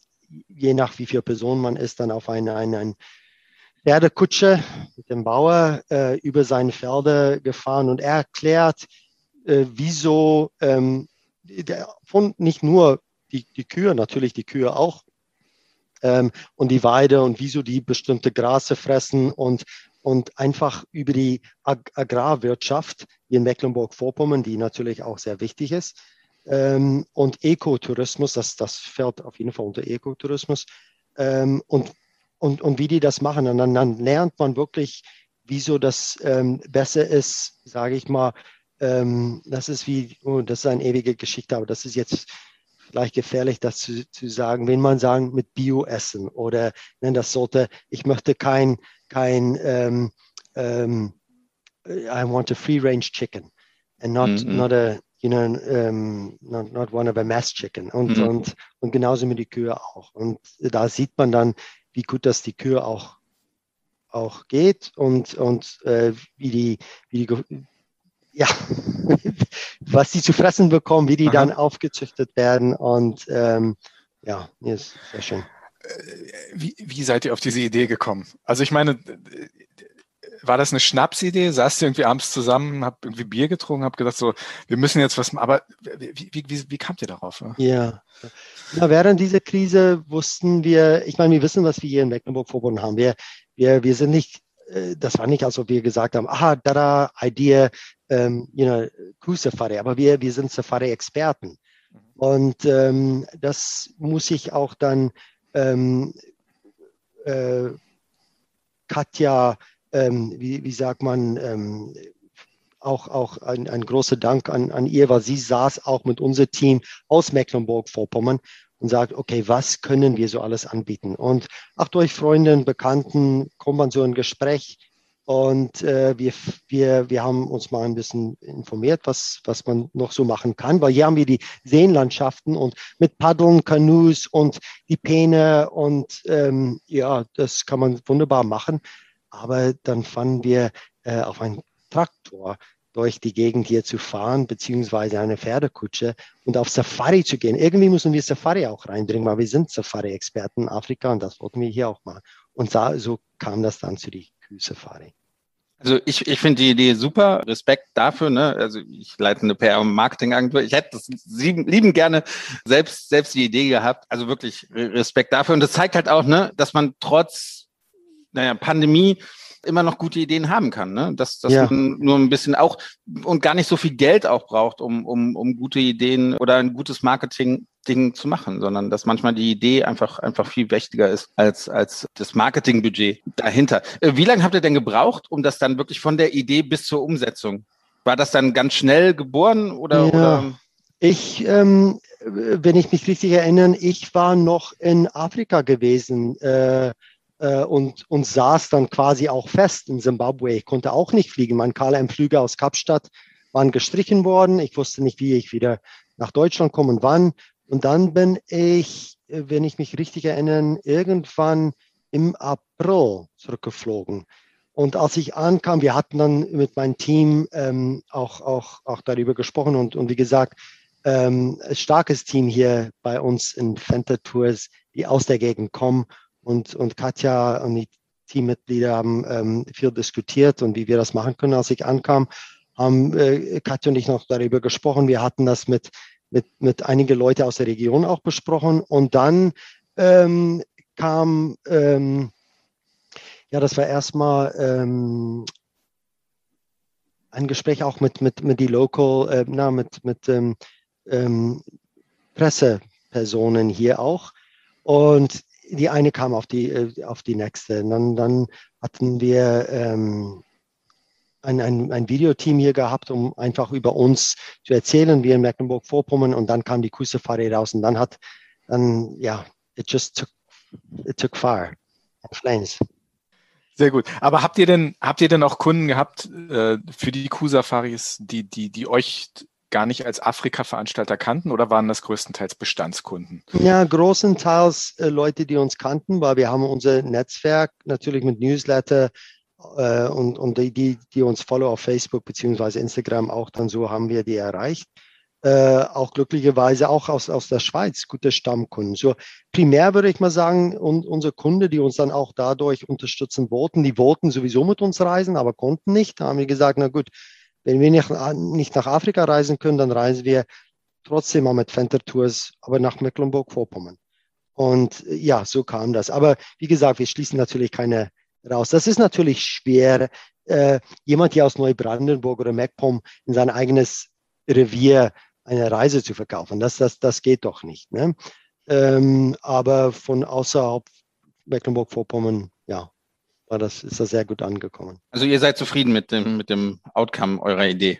je nach wie viele Personen man ist, dann auf ein, ein, ein Pferdekutsche mit dem Bauer äh, über seine Felder gefahren und er erklärt, äh, wieso ähm, der, von nicht nur die, die Kühe, natürlich die Kühe auch, ähm, und die Weide und wieso die bestimmte Grase fressen und, und einfach über die Ag Agrarwirtschaft in Mecklenburg-Vorpommern, die natürlich auch sehr wichtig ist, ähm, und Ekotourismus, das, das fällt auf jeden Fall unter Ekotourismus, ähm, und und, und wie die das machen. Und dann, dann lernt man wirklich, wieso das ähm, besser ist, sage ich mal. Ähm, das ist wie, oh, das ist eine ewige Geschichte, aber das ist jetzt vielleicht gefährlich, das zu, zu sagen, wenn man sagen mit Bio essen oder ne, das sollte, ich möchte kein, kein ähm, ähm, I want a free range chicken and not, mm -hmm. not a, you know, um, not, not one of a mass chicken. Und, mm -hmm. und, und genauso mit die Kühe auch. Und da sieht man dann, wie gut das die Kür auch, auch geht und, und äh, wie die, wie die ja, was sie zu fressen bekommen, wie die Aha. dann aufgezüchtet werden und ähm, ja, ist sehr schön. Äh, wie, wie seid ihr auf diese Idee gekommen? Also ich meine, war das eine Schnapsidee? Saßt ihr irgendwie abends zusammen, habt irgendwie Bier getrunken, habt gedacht so, wir müssen jetzt was machen. Aber wie, wie, wie, wie kamt ihr darauf? Ja, ja, während dieser Krise wussten wir, ich meine, wir wissen, was wir hier in Mecklenburg-Vorpommern haben. Wir, wir, wir sind nicht, äh, das war nicht, als ob wir gesagt haben, aha, da, Idee, ähm, you know, Cruise Safari, aber wir, wir sind Safari-Experten. Und ähm, das muss ich auch dann ähm, äh, Katja ähm, wie, wie sagt man, ähm, auch, auch ein, ein großer Dank an, an ihr, weil sie saß auch mit unserem Team aus Mecklenburg-Vorpommern und sagt, okay, was können wir so alles anbieten? Und auch durch Freunde, Bekannten kommt man so ein Gespräch und äh, wir, wir, wir haben uns mal ein bisschen informiert, was, was man noch so machen kann, weil hier haben wir die Seenlandschaften und mit Paddeln, Kanus und die Peene und ähm, ja, das kann man wunderbar machen. Aber dann fanden wir äh, auf einen Traktor durch die Gegend hier zu fahren, beziehungsweise eine Pferdekutsche und auf Safari zu gehen. Irgendwie müssen wir Safari auch reinbringen, weil wir sind Safari-Experten in Afrika und das wollten wir hier auch machen. Und so kam das dann zu die Kühe-Safari. Also ich, ich finde die Idee super. Respekt dafür. Ne? Also ich leite eine PR- und Marketingagentur. Ich hätte das lieben gerne selbst, selbst die Idee gehabt. Also wirklich Respekt dafür. Und das zeigt halt auch, ne, dass man trotz naja, Pandemie immer noch gute Ideen haben kann, ne? Dass, dass ja. man nur ein bisschen auch und gar nicht so viel Geld auch braucht, um, um, um gute Ideen oder ein gutes Marketing-Ding zu machen, sondern dass manchmal die Idee einfach, einfach viel wichtiger ist als, als das Marketingbudget dahinter. Äh, wie lange habt ihr denn gebraucht, um das dann wirklich von der Idee bis zur Umsetzung? War das dann ganz schnell geboren oder? Ja. oder? Ich, ähm, wenn ich mich richtig erinnere, ich war noch in Afrika gewesen. Äh, äh, und, und saß dann quasi auch fest in Zimbabwe. Ich konnte auch nicht fliegen. Mein KLM-Flüge aus Kapstadt waren gestrichen worden. Ich wusste nicht, wie ich wieder nach Deutschland komme und wann. Und dann bin ich, äh, wenn ich mich richtig erinnere, irgendwann im April zurückgeflogen. Und als ich ankam, wir hatten dann mit meinem Team ähm, auch, auch, auch darüber gesprochen und, und wie gesagt, ähm, ein starkes Team hier bei uns in Fenter Tours, die aus der Gegend kommen und, und Katja und die, Teammitglieder haben ähm, viel diskutiert und wie wir das machen können. Als ich ankam, haben äh, Katja und ich noch darüber gesprochen. Wir hatten das mit, mit, mit einigen Leuten aus der Region auch besprochen. Und dann ähm, kam, ähm, ja, das war erstmal ähm, ein Gespräch auch mit, mit, mit die Local, äh, na, mit, mit ähm, ähm, Pressepersonen hier auch. Und die eine kam auf die, äh, auf die nächste. Dann, dann hatten wir ähm, ein, ein, ein Videoteam hier gehabt, um einfach über uns zu erzählen, wir in Mecklenburg-Vorpommern. Und dann kam die Kusafari raus und dann hat, dann, ja, it just took, it took fire. Flames. Sehr gut. Aber habt ihr denn, habt ihr denn auch Kunden gehabt äh, für die Kuh-Safaris, die, die, die euch gar nicht als Afrika-Veranstalter kannten oder waren das größtenteils Bestandskunden? Ja, großenteils äh, Leute, die uns kannten, weil wir haben unser Netzwerk natürlich mit Newsletter äh, und, und die, die, uns follow auf Facebook beziehungsweise Instagram auch dann so haben wir die erreicht. Äh, auch glücklicherweise auch aus, aus der Schweiz gute Stammkunden. So primär würde ich mal sagen, und unsere Kunden, die uns dann auch dadurch unterstützen wollten, die wollten sowieso mit uns reisen, aber konnten nicht. Da haben wir gesagt, na gut, wenn wir nicht, nicht nach Afrika reisen können, dann reisen wir trotzdem mal mit Fenter Tours, aber nach Mecklenburg-Vorpommern. Und ja, so kam das. Aber wie gesagt, wir schließen natürlich keine raus. Das ist natürlich schwer, äh, jemand hier aus Neubrandenburg oder MacPom in sein eigenes Revier eine Reise zu verkaufen. Das, das, das geht doch nicht. Ne? Ähm, aber von außerhalb Mecklenburg-Vorpommern, ja, war das, ist das sehr gut angekommen. Also ihr seid zufrieden mit dem, mit dem Outcome eurer Idee?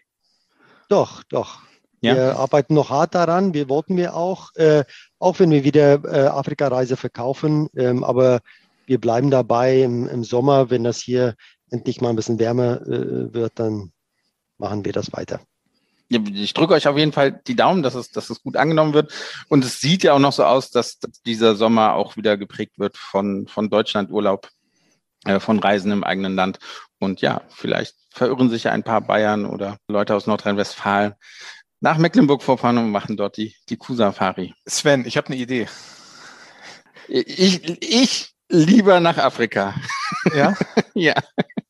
Doch, doch. Ja. Wir arbeiten noch hart daran. Wir wollten wir auch, äh, auch wenn wir wieder äh, Afrika-Reise verkaufen, ähm, aber wir bleiben dabei im, im, Sommer, wenn das hier endlich mal ein bisschen wärmer äh, wird, dann machen wir das weiter ich drücke euch auf jeden Fall die Daumen, dass es, dass es gut angenommen wird. Und es sieht ja auch noch so aus, dass, dass dieser Sommer auch wieder geprägt wird von, von Deutschlandurlaub, von Reisen im eigenen Land. Und ja, vielleicht verirren sich ja ein paar Bayern oder Leute aus Nordrhein-Westfalen nach Mecklenburg-Vorpommern und machen dort die, die Kuh-Safari. Sven, ich habe eine Idee. Ich, ich lieber nach Afrika. Ja? ja.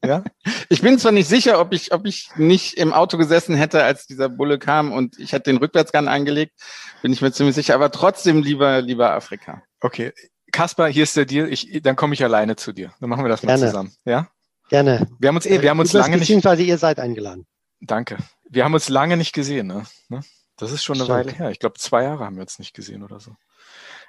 Ja? Ich bin zwar nicht sicher, ob ich, ob ich nicht im Auto gesessen hätte, als dieser Bulle kam und ich hätte den Rückwärtsgang eingelegt, bin ich mir ziemlich sicher, aber trotzdem lieber, lieber Afrika. Okay. Kaspar, hier ist der Deal. Ich, dann komme ich alleine zu dir. Dann machen wir das Gerne. mal zusammen. Ja? Gerne. Wir haben uns eh, wir haben uns lange nicht. Beziehungsweise ihr seid eingeladen. Danke. Wir haben uns lange nicht gesehen, ne? ne? Das ist schon eine Stimmt. Weile her. Ich glaube, zwei Jahre haben wir uns nicht gesehen oder so.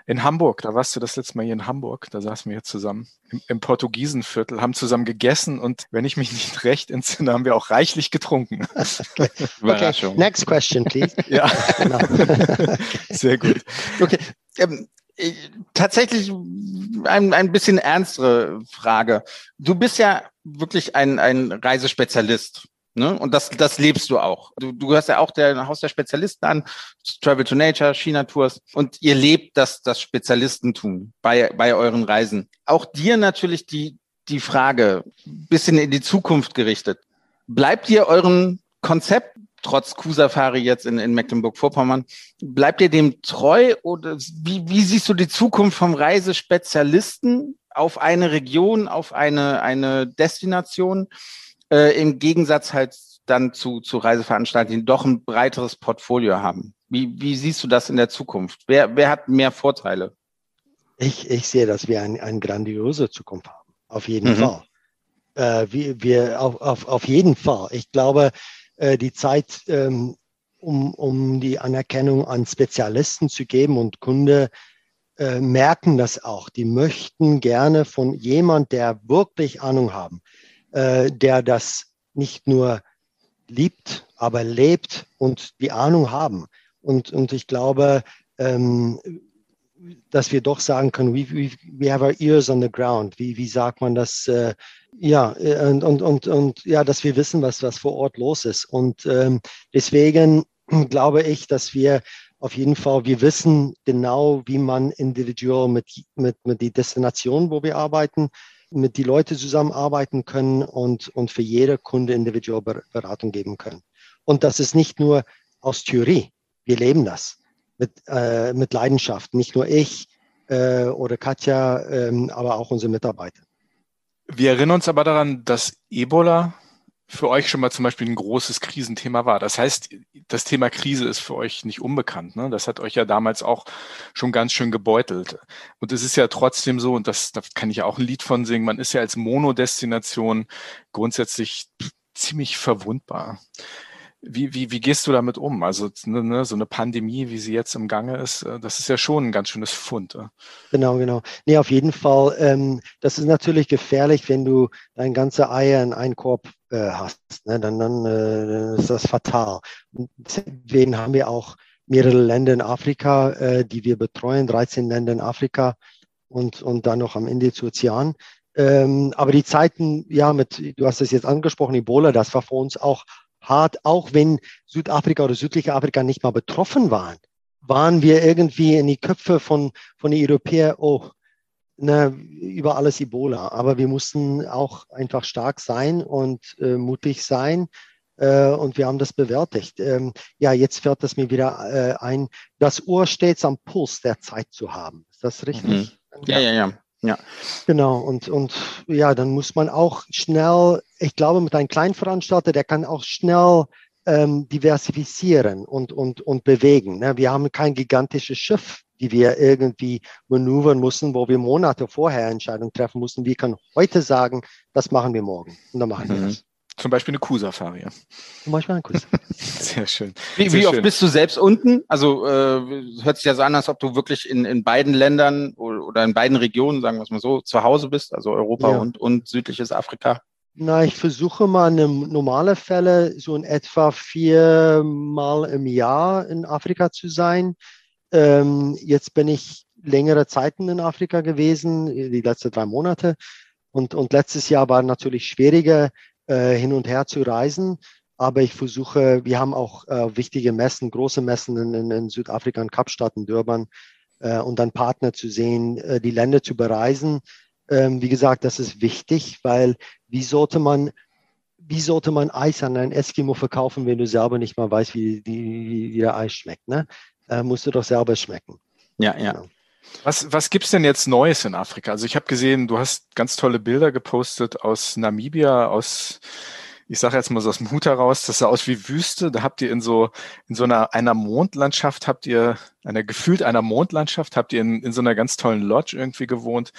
In Hamburg, da warst du das letzte Mal hier in Hamburg, da saßen wir hier zusammen im, im Portugiesenviertel, haben zusammen gegessen und wenn ich mich nicht recht entsinne, haben wir auch reichlich getrunken. Okay. okay. Next question, please. ja, genau. sehr gut. Okay. Ähm, tatsächlich ein, ein bisschen ernstere Frage. Du bist ja wirklich ein, ein Reisespezialist. Ne? Und das, das lebst du auch. Du, du gehörst ja auch der Haus der Spezialisten an, Travel to Nature, China Tours. Und ihr lebt das, das Spezialistentum bei, bei euren Reisen. Auch dir natürlich die, die Frage, bisschen in die Zukunft gerichtet. Bleibt ihr euren Konzept, trotz Q-Safari jetzt in, in Mecklenburg-Vorpommern, bleibt ihr dem treu oder wie, wie siehst du die Zukunft vom Reisespezialisten auf eine Region, auf eine, eine Destination? äh, im Gegensatz halt dann zu, zu Reiseveranstaltern, die doch ein breiteres Portfolio haben. Wie, wie siehst du das in der Zukunft? Wer, wer hat mehr Vorteile? Ich, ich sehe, dass wir ein, eine grandiose Zukunft haben. Auf jeden mhm. Fall. Äh, wir, wir auf, auf, auf jeden Fall. Ich glaube, äh, die Zeit, ähm, um, um die Anerkennung an Spezialisten zu geben und Kunde äh, merken das auch. Die möchten gerne von jemand, der wirklich Ahnung haben, äh, der das nicht nur liebt, aber lebt und die Ahnung haben. Und, und ich glaube, ähm, dass wir doch sagen können, we, we, we have our ears on the ground. Wie, wie sagt man das? Äh, ja, äh, und, und, und, und ja, dass wir wissen, was, was vor Ort los ist. Und ähm, deswegen glaube ich, dass wir auf jeden Fall, wir wissen genau, wie man individuell mit, mit, mit die Destination, wo wir arbeiten, mit die Leute zusammenarbeiten können und, und für jede Kunde individuell Beratung geben können. Und das ist nicht nur aus Theorie. Wir leben das mit, äh, mit Leidenschaft. Nicht nur ich äh, oder Katja, ähm, aber auch unsere Mitarbeiter. Wir erinnern uns aber daran, dass Ebola für euch schon mal zum Beispiel ein großes Krisenthema war. Das heißt, das Thema Krise ist für euch nicht unbekannt. Ne? Das hat euch ja damals auch schon ganz schön gebeutelt. Und es ist ja trotzdem so, und das, da kann ich ja auch ein Lied von singen, man ist ja als Monodestination grundsätzlich ziemlich verwundbar. Wie, wie, wie gehst du damit um? Also ne, ne, so eine Pandemie, wie sie jetzt im Gange ist, äh, das ist ja schon ein ganz schönes Fund. Genau, genau. Nee, auf jeden Fall. Ähm, das ist natürlich gefährlich, wenn du dein ganze Eier in einen Korb äh, hast. Ne? Dann, dann äh, ist das fatal. Und deswegen haben wir auch mehrere Länder in Afrika, äh, die wir betreuen, 13 Länder in Afrika und, und dann noch am Indischen Ozean. Ähm, aber die Zeiten, ja, mit, du hast es jetzt angesprochen, Ebola, das war für uns auch hart, auch wenn Südafrika oder südliche Afrika nicht mal betroffen waren, waren wir irgendwie in die Köpfe von, von den Europäern, oh, ne, über alles Ebola. Aber wir mussten auch einfach stark sein und äh, mutig sein. Äh, und wir haben das bewältigt. Ähm, ja, jetzt fällt es mir wieder äh, ein, das Ohr stets am Puls der Zeit zu haben. Ist das richtig? Mhm. Ja, ja, ja. Ja. Genau, und, und ja, dann muss man auch schnell, ich glaube, mit einem kleinen Veranstalter, der kann auch schnell ähm, diversifizieren und, und, und bewegen. Ne? Wir haben kein gigantisches Schiff, die wir irgendwie manövern mussten, wo wir Monate vorher Entscheidungen treffen mussten. Wir können heute sagen, das machen wir morgen. Und dann machen mhm. wir das. Zum Beispiel eine Kuh-Safari. Zum Beispiel eine Kuh. Sehr schön. Wie, Sehr wie schön. oft bist du selbst unten? Also äh, hört sich ja so an, als ob du wirklich in, in beiden Ländern oder in beiden Regionen, sagen wir es mal so, zu Hause bist, also Europa ja. und, und südliches Afrika. Na, ich versuche mal in normale Fälle so in etwa viermal im Jahr in Afrika zu sein. Ähm, jetzt bin ich längere Zeiten in Afrika gewesen, die letzten drei Monate. Und, und letztes Jahr war natürlich schwieriger, äh, hin und her zu reisen. Aber ich versuche, wir haben auch äh, wichtige Messen, große Messen in, in, in Südafrika, in Kapstadt, in Durban äh, und dann Partner zu sehen, äh, die Länder zu bereisen. Ähm, wie gesagt, das ist wichtig, weil wie sollte man wie sollte man Eis an einen Eskimo verkaufen, wenn du selber nicht mal weißt, wie, wie, wie der Eis schmeckt? Ne? Äh, musst du doch selber schmecken. Ja, ja. Genau. Was, was gibt's denn jetzt Neues in Afrika? Also ich habe gesehen, du hast ganz tolle Bilder gepostet aus Namibia, aus ich sage jetzt mal so aus dem Hut heraus, das sah aus wie Wüste. Da habt ihr in so in so einer einer Mondlandschaft habt ihr einer gefühlt einer Mondlandschaft habt ihr in, in so einer ganz tollen Lodge irgendwie gewohnt.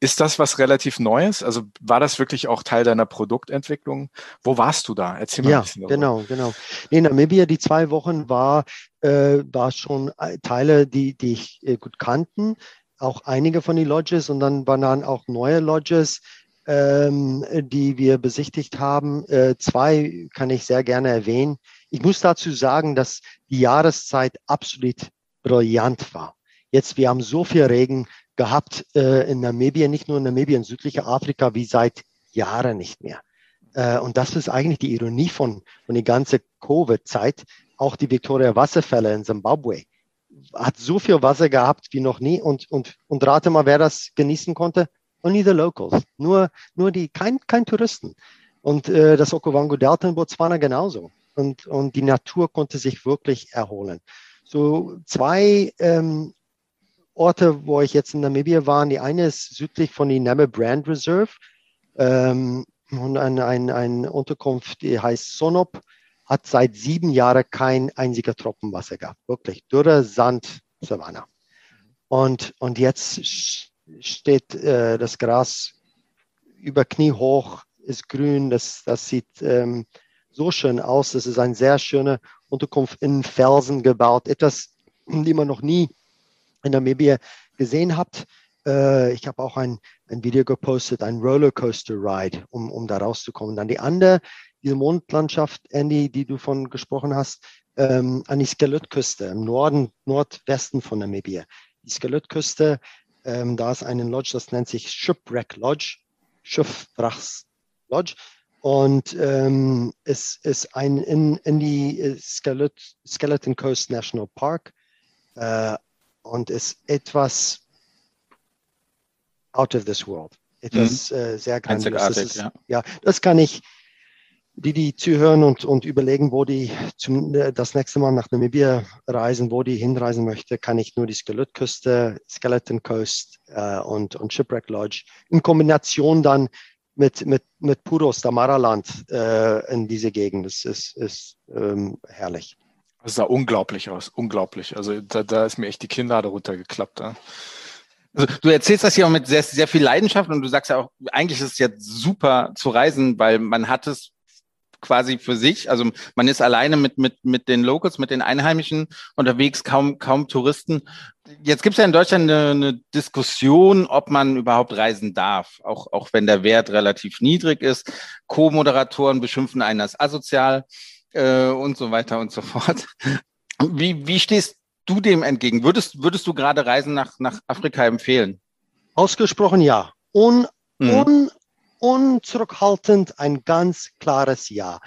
Ist das was relativ Neues? Also war das wirklich auch Teil deiner Produktentwicklung? Wo warst du da? Erzähl mal ja, ein bisschen darüber. Genau, genau. In Namibia die zwei Wochen war äh, war schon äh, Teile, die die ich äh, gut kannten auch einige von den Lodges und dann waren dann auch neue Lodges, ähm, die wir besichtigt haben. Äh, zwei kann ich sehr gerne erwähnen. Ich muss dazu sagen, dass die Jahreszeit absolut brillant war. Jetzt, wir haben so viel Regen gehabt äh, in Namibia, nicht nur in Namibia, in südlicher Afrika, wie seit Jahren nicht mehr. Äh, und das ist eigentlich die Ironie von, von der ganzen Covid-Zeit. Auch die Victoria Wasserfälle in Zimbabwe hat so viel Wasser gehabt wie noch nie. Und, und, und rate mal, wer das genießen konnte only the locals, nur, nur die, kein, kein Touristen. Und äh, das Okavango Delta in Botswana genauso. Und, und die Natur konnte sich wirklich erholen. So zwei ähm, Orte, wo ich jetzt in Namibia war, die eine ist südlich von die Nemme Brand Reserve ähm, und eine ein, ein Unterkunft, die heißt Sonop, hat seit sieben Jahren kein einziger Tropfen Wasser gehabt. Wirklich dürre Sand, Savanna. Und, und jetzt steht äh, das Gras über Knie hoch, ist grün. Das, das sieht ähm, so schön aus. Das ist eine sehr schöne Unterkunft in Felsen gebaut. Etwas, die man noch nie in Namibia gesehen hat. Äh, ich habe auch ein, ein Video gepostet, ein Rollercoaster-Ride, um, um da rauszukommen. Dann die andere, diese Mondlandschaft, Andy, die du von gesprochen hast, ähm, an die Skelettküste im Norden, Nordwesten von Namibia. Die Skelettküste ähm, da ist eine Lodge, das nennt sich Shipwreck Lodge, Schiffwrachs Lodge. Und ähm, es ist ein in, in die äh, Skelet, Skeleton Coast National Park äh, und ist etwas out of this world. Etwas mhm. äh, sehr grandios. Das ist, ja. ja, das kann ich die, die zuhören und, und überlegen, wo die zum, das nächste Mal nach Namibia reisen, wo die hinreisen möchte, kann ich nur die Skelettküste, Skeleton Coast äh, und, und Shipwreck Lodge in Kombination dann mit, mit, mit Puros, Damaraland äh, in diese Gegend. Das ist, ist ähm, herrlich. Das sah unglaublich aus, unglaublich. Also da, da ist mir echt die Kinnlade runtergeklappt. Ja. Also, du erzählst das hier auch mit sehr, sehr viel Leidenschaft und du sagst ja auch, eigentlich ist es jetzt super zu reisen, weil man hat es quasi für sich. Also man ist alleine mit, mit, mit den Locals, mit den Einheimischen unterwegs, kaum, kaum Touristen. Jetzt gibt es ja in Deutschland eine, eine, Diskussion, ob man überhaupt reisen darf, auch, auch wenn der Wert relativ niedrig ist. Co-Moderatoren beschimpfen einen als asozial äh, und so weiter und so fort. Wie, wie stehst du dem entgegen? Würdest, würdest du gerade Reisen nach, nach Afrika empfehlen? Ausgesprochen ja. Un, mhm. Un, unzurückhaltend ein ganz klares Ja.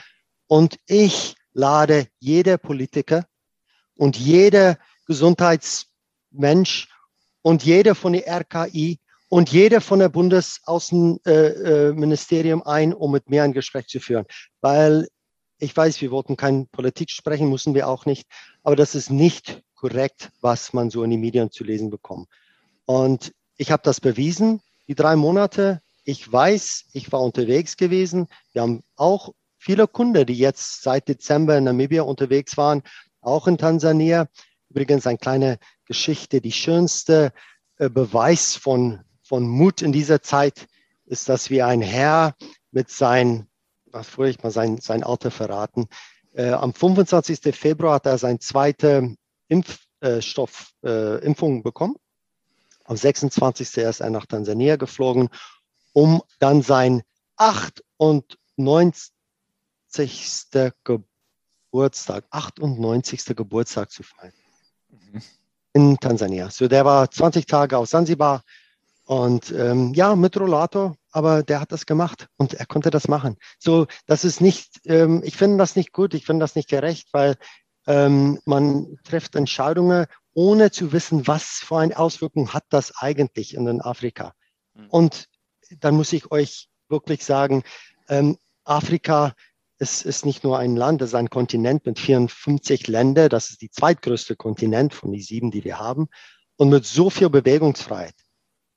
Und ich lade jede Politiker und jeder Gesundheitsmensch und jeder von der RKI und jeder von der Bundesaußenministerium ein, um mit mir ein Gespräch zu führen. Weil ich weiß, wir wollten keine Politik sprechen, müssen wir auch nicht. Aber das ist nicht korrekt, was man so in den Medien zu lesen bekommt. Und ich habe das bewiesen, die drei Monate ich weiß, ich war unterwegs gewesen. Wir haben auch viele Kunden, die jetzt seit Dezember in Namibia unterwegs waren, auch in Tansania. Übrigens eine kleine Geschichte. Die schönste äh, Beweis von, von Mut in dieser Zeit ist, dass wir ein Herr mit sein, was vorher ich mal sein, sein Alter verraten, äh, am 25. Februar hat er seine zweite Impfstoff, äh, Impfung bekommen. Am 26. ist er nach Tansania geflogen um dann sein 98. Geburtstag, 98. Geburtstag zu feiern. Mhm. In Tansania. So, der war 20 Tage auf Sansibar und ähm, ja, mit Rollator, aber der hat das gemacht und er konnte das machen. So, das ist nicht, ähm, ich finde das nicht gut, ich finde das nicht gerecht, weil ähm, man trifft Entscheidungen, ohne zu wissen, was für eine Auswirkung hat das eigentlich in Afrika. Mhm. Und dann muss ich euch wirklich sagen, ähm, Afrika ist, ist nicht nur ein Land, es ist ein Kontinent mit 54 Ländern. Das ist die zweitgrößte Kontinent von den sieben, die wir haben. Und mit so viel Bewegungsfreiheit.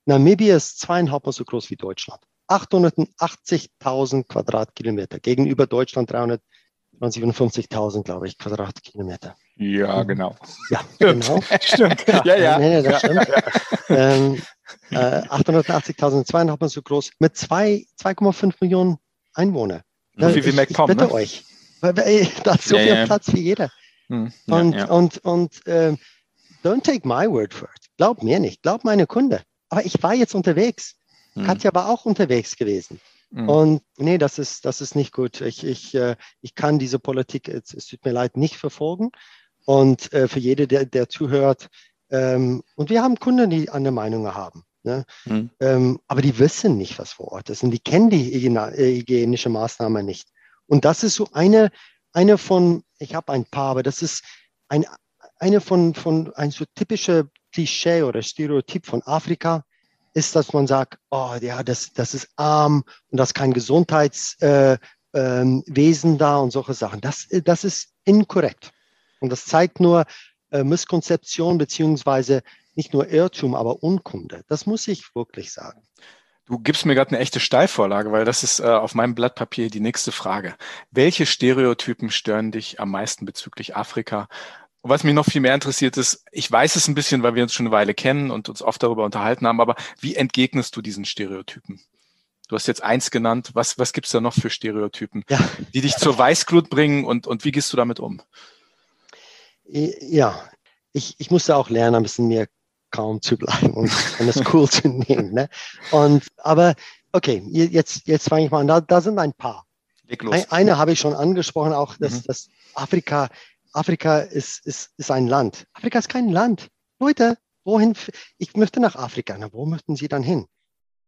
Namibia ist zweieinhalb Mal so groß wie Deutschland. 880.000 Quadratkilometer gegenüber Deutschland 350.000, glaube ich, Quadratkilometer. Ja, genau. Ja, genau. stimmt. Ja, ja. ja. Nee, nee, das stimmt. Ähm, äh, 880.000, zweieinhalb Mal so groß, mit 2,5 Millionen Einwohnern. Ja, wie viel mehr kommen, bitte ne? euch. Da ist so ja, viel ja. Platz wie jeder. Hm, und und, und äh, don't take my word for it. Glaub mir nicht, glaub meine Kunde. Aber ich war jetzt unterwegs. Hm. Katja war auch unterwegs gewesen. Hm. Und nee, das ist, das ist nicht gut. Ich, ich, äh, ich kann diese Politik, es, es tut mir leid, nicht verfolgen. Und äh, für jede, der, der zuhört, ähm, und wir haben Kunden, die andere Meinungen haben. Ne? Mhm. Ähm, aber die wissen nicht, was vor Ort ist und die kennen die hygienische Maßnahme nicht. Und das ist so eine, eine von, ich habe ein paar, aber das ist ein, eine von, von ein so typischer Klischee oder Stereotyp von Afrika ist, dass man sagt, oh ja, das, das ist arm und das ist kein Gesundheitswesen äh, ähm, da und solche Sachen. Das, das ist inkorrekt. Und das zeigt nur, äh, Misskonzeption beziehungsweise nicht nur Irrtum, aber Unkunde. Das muss ich wirklich sagen. Du gibst mir gerade eine echte Steilvorlage, weil das ist äh, auf meinem Blatt Papier die nächste Frage. Welche Stereotypen stören dich am meisten bezüglich Afrika? Und was mich noch viel mehr interessiert ist, ich weiß es ein bisschen, weil wir uns schon eine Weile kennen und uns oft darüber unterhalten haben, aber wie entgegnest du diesen Stereotypen? Du hast jetzt eins genannt. Was, was gibt's da noch für Stereotypen, ja. die dich zur Weißglut bringen und, und wie gehst du damit um? Ja, ich, ich musste auch lernen, ein bisschen mehr kaum zu bleiben und, und das cool zu nehmen. Ne? Und, aber okay, jetzt, jetzt fange ich mal an. Da, da sind ein paar. Ein, eine habe ich schon angesprochen, auch dass, mhm. dass Afrika, Afrika ist, ist, ist ein Land. Afrika ist kein Land. Leute, wohin? Ich möchte nach Afrika. Na, wo möchten Sie dann hin?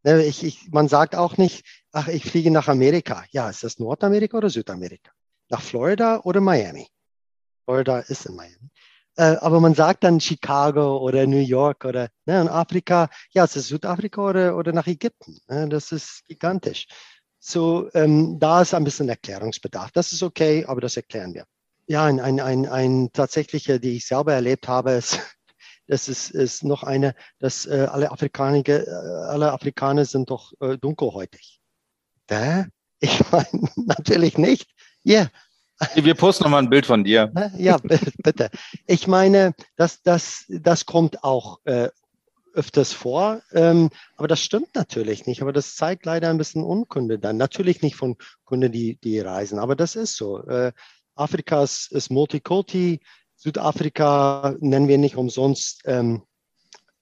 Ne, ich, ich, man sagt auch nicht, ach, ich fliege nach Amerika. Ja, ist das Nordamerika oder Südamerika? Nach Florida oder Miami? Florida ist in Miami. Äh, aber man sagt dann Chicago oder New York oder ne, in Afrika, ja, es ist Südafrika oder, oder nach Ägypten. Ne, das ist gigantisch. So, ähm, da ist ein bisschen Erklärungsbedarf. Das ist okay, aber das erklären wir. Ja, ein, ein, ein, ein tatsächlicher, die ich selber erlebt habe, ist, das ist, ist noch eine, dass äh, alle, Afrikaner, äh, alle Afrikaner sind doch äh, dunkelhäutig. Bitte? Ich meine, natürlich nicht. Ja. Yeah. Wir posten nochmal ein Bild von dir. Ja, bitte. Ich meine, das, das, das kommt auch äh, öfters vor, ähm, aber das stimmt natürlich nicht. Aber das zeigt leider ein bisschen Unkunde dann. Natürlich nicht von Kunden, die, die reisen, aber das ist so. Äh, Afrika ist, ist Multikulti. Südafrika nennen wir nicht umsonst ähm,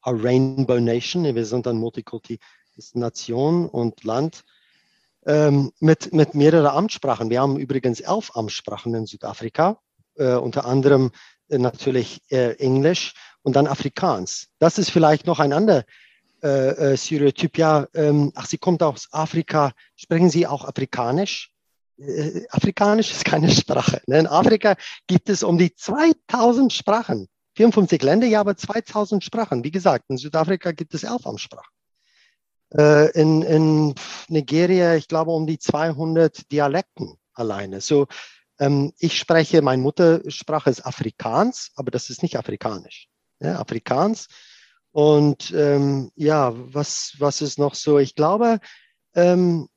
a Rainbow Nation. Wir sind ein Multikulti Nation und Land ähm, mit, mit mehreren Amtssprachen. Wir haben übrigens elf Amtssprachen in Südafrika, äh, unter anderem äh, natürlich äh, Englisch und dann Afrikaans. Das ist vielleicht noch ein anderer äh, äh, Stereotyp. Ja, ähm, ach, Sie kommt aus Afrika. Sprechen Sie auch Afrikanisch? Äh, Afrikanisch ist keine Sprache. Ne? In Afrika gibt es um die 2000 Sprachen. 54 Länder, ja, aber 2000 Sprachen. Wie gesagt, in Südafrika gibt es elf Amtssprachen. Äh, in, in Nigeria, ich glaube, um die 200 Dialekten alleine. So, ähm, ich spreche, meine Muttersprache ist Afrikaans, aber das ist nicht Afrikanisch. Ja, Afrikaans. Und ähm, ja, was, was ist noch so? Ich glaube, ähm,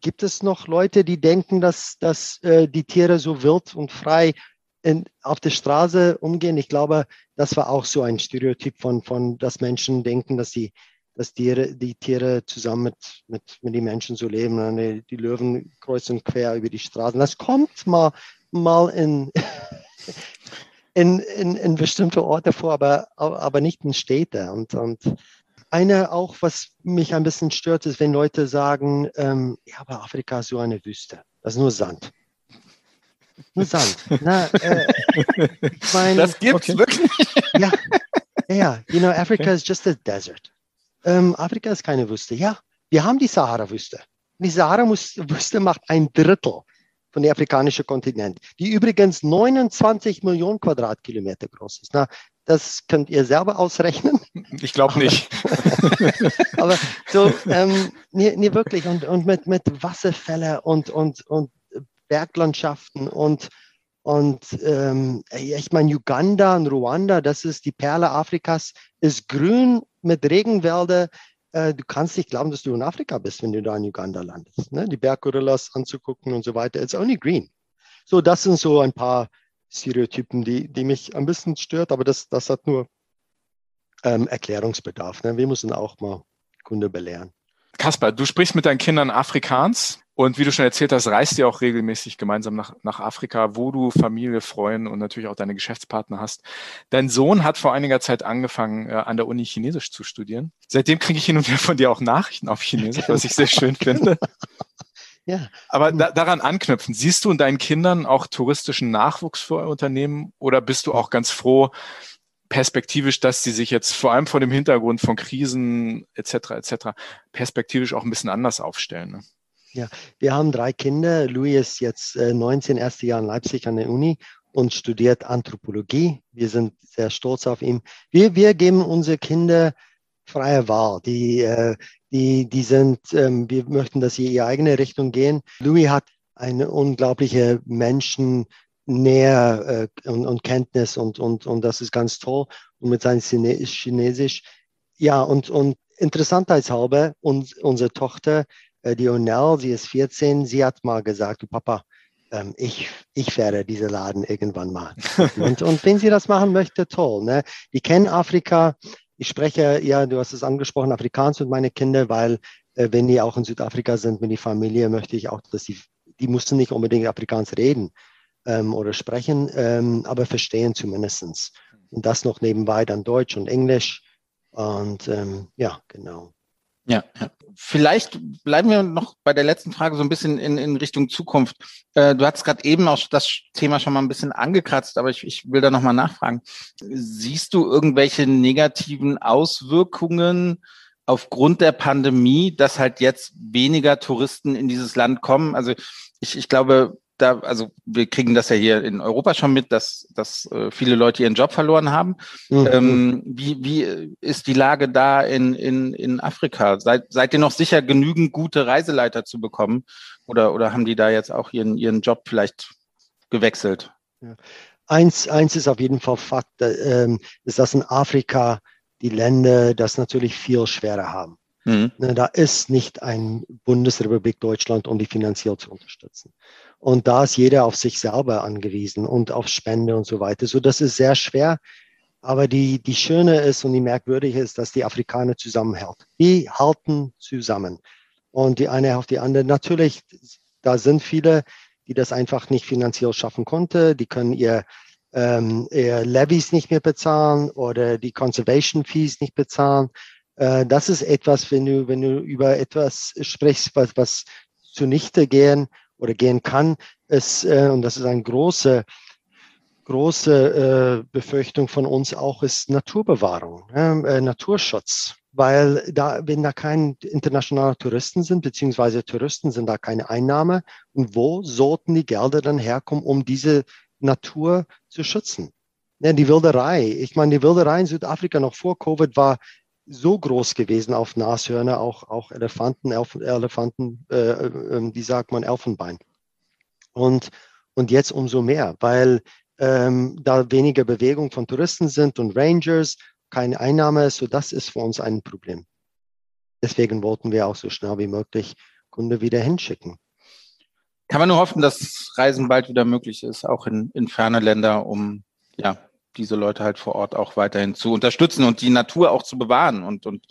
gibt es noch Leute, die denken, dass, dass äh, die Tiere so wild und frei in, auf der Straße umgehen? Ich glaube, das war auch so ein Stereotyp von, von dass Menschen denken, dass sie dass Tiere, die Tiere zusammen mit, mit, mit den Menschen so leben. Die, die Löwen kreuzen quer über die Straßen. Das kommt mal, mal in, in, in, in bestimmte Orte vor, aber, aber nicht in Städte. Und, und eine auch, was mich ein bisschen stört, ist, wenn Leute sagen, ähm, ja, aber Afrika ist so eine Wüste. Das ist nur Sand. Nur Sand. Na, äh, ich mein, das gibt's okay. wirklich? Ja, ja, you know, Africa okay. is just a desert ähm, Afrika ist keine Wüste. Ja, wir haben die Sahara-Wüste. Die Sahara-Wüste macht ein Drittel von dem afrikanischen Kontinent, die übrigens 29 Millionen Quadratkilometer groß ist. Na, das könnt ihr selber ausrechnen. Ich glaube nicht. aber so, ähm, nee, nee, wirklich. Und, und mit, mit Wasserfälle und, und, und Berglandschaften und, und ähm, ich meine, Uganda und Ruanda, das ist die Perle Afrikas, ist grün mit Regenwälder. Äh, du kannst nicht glauben, dass du in Afrika bist, wenn du da in Uganda landest. Ne? Die Berggorillas anzugucken und so weiter. It's only green. So, das sind so ein paar Stereotypen, die, die mich ein bisschen stört, aber das, das hat nur ähm, Erklärungsbedarf. Ne? Wir müssen auch mal Kunde belehren. Kaspar, du sprichst mit deinen Kindern Afrikaans. Und wie du schon erzählt hast, reist ihr auch regelmäßig gemeinsam nach, nach Afrika, wo du Familie, Freunde und natürlich auch deine Geschäftspartner hast. Dein Sohn hat vor einiger Zeit angefangen, äh, an der Uni Chinesisch zu studieren. Seitdem kriege ich hin und wieder von dir auch Nachrichten auf Chinesisch, was ich sehr schön finde. Ja. Aber da, daran anknüpfen, siehst du in deinen Kindern auch touristischen Nachwuchs für euer Unternehmen oder bist du auch ganz froh, perspektivisch, dass sie sich jetzt vor allem vor dem Hintergrund von Krisen etc. etc. perspektivisch auch ein bisschen anders aufstellen? Ne? Ja, wir haben drei Kinder. Louis ist jetzt äh, 19, erste Jahr in Leipzig an der Uni und studiert Anthropologie. Wir sind sehr stolz auf ihn. Wir, wir geben unsere Kinder freie Wahl. Die, äh, die, die sind, ähm, wir möchten, dass sie ihre eigene Richtung gehen. Louis hat eine unglaubliche Menschen, Nähe äh, und, und, Kenntnis und, und, und das ist ganz toll. Und mit seinem Chinesisch. Ja, und, und interessantheitshalber, und unsere Tochter äh, die Onel, sie ist 14, sie hat mal gesagt, du Papa, ähm, ich, ich werde diese Laden irgendwann machen. und, und wenn sie das machen möchte, toll. Ne? Die kennen Afrika. Ich spreche, ja, du hast es angesprochen, Afrikaans mit meinen Kindern, weil äh, wenn die auch in Südafrika sind mit die Familie, möchte ich auch, dass sie, die müssen nicht unbedingt Afrikaans reden ähm, oder sprechen, ähm, aber verstehen zumindest. Und das noch nebenbei dann Deutsch und Englisch. Und ähm, ja, genau. Ja, ja. Vielleicht bleiben wir noch bei der letzten Frage so ein bisschen in, in Richtung Zukunft. Äh, du hast gerade eben auch das Thema schon mal ein bisschen angekratzt, aber ich, ich will da nochmal nachfragen. Siehst du irgendwelche negativen Auswirkungen aufgrund der Pandemie, dass halt jetzt weniger Touristen in dieses Land kommen? Also ich, ich glaube, da, also wir kriegen das ja hier in Europa schon mit, dass, dass äh, viele Leute ihren Job verloren haben. Mhm. Ähm, wie, wie ist die Lage da in, in, in Afrika? Seid, seid ihr noch sicher, genügend gute Reiseleiter zu bekommen? Oder, oder haben die da jetzt auch ihren, ihren Job vielleicht gewechselt? Ja. Eins, eins ist auf jeden Fall Fakt, äh, ist, dass in Afrika die Länder das natürlich viel schwerer haben. Mhm. Ne, da ist nicht ein Bundesrepublik Deutschland, um die finanziell zu unterstützen. Und da ist jeder auf sich selber angewiesen und auf Spende und so weiter. So, das ist sehr schwer. Aber die, die Schöne ist und die Merkwürdige ist, dass die Afrikaner zusammenhält. Die halten zusammen. Und die eine auf die andere. Natürlich, da sind viele, die das einfach nicht finanziell schaffen konnten. Die können ihr, ähm, ihr Levies nicht mehr bezahlen oder die Conservation Fees nicht bezahlen. Äh, das ist etwas, wenn du, wenn du über etwas sprichst, was, was zunichte gehen oder gehen kann, ist, äh, und das ist eine große, große äh, Befürchtung von uns auch, ist Naturbewahrung, äh, Naturschutz. Weil da, wenn da keine internationalen Touristen sind, beziehungsweise Touristen sind da keine Einnahme, und wo sollten die Gelder dann herkommen, um diese Natur zu schützen? Ja, die Wilderei. Ich meine, die Wilderei in Südafrika noch vor Covid war so groß gewesen auf Nashörner, auch, auch Elefanten, Elf, Elefanten, äh, äh, wie sagt man, Elfenbein. Und, und jetzt umso mehr, weil ähm, da weniger Bewegung von Touristen sind und Rangers, keine Einnahme, so das ist für uns ein Problem. Deswegen wollten wir auch so schnell wie möglich Kunde wieder hinschicken. Kann man nur hoffen, dass Reisen bald wieder möglich ist, auch in, in ferne Länder, um ja, diese Leute halt vor Ort auch weiterhin zu unterstützen und die Natur auch zu bewahren. Und, und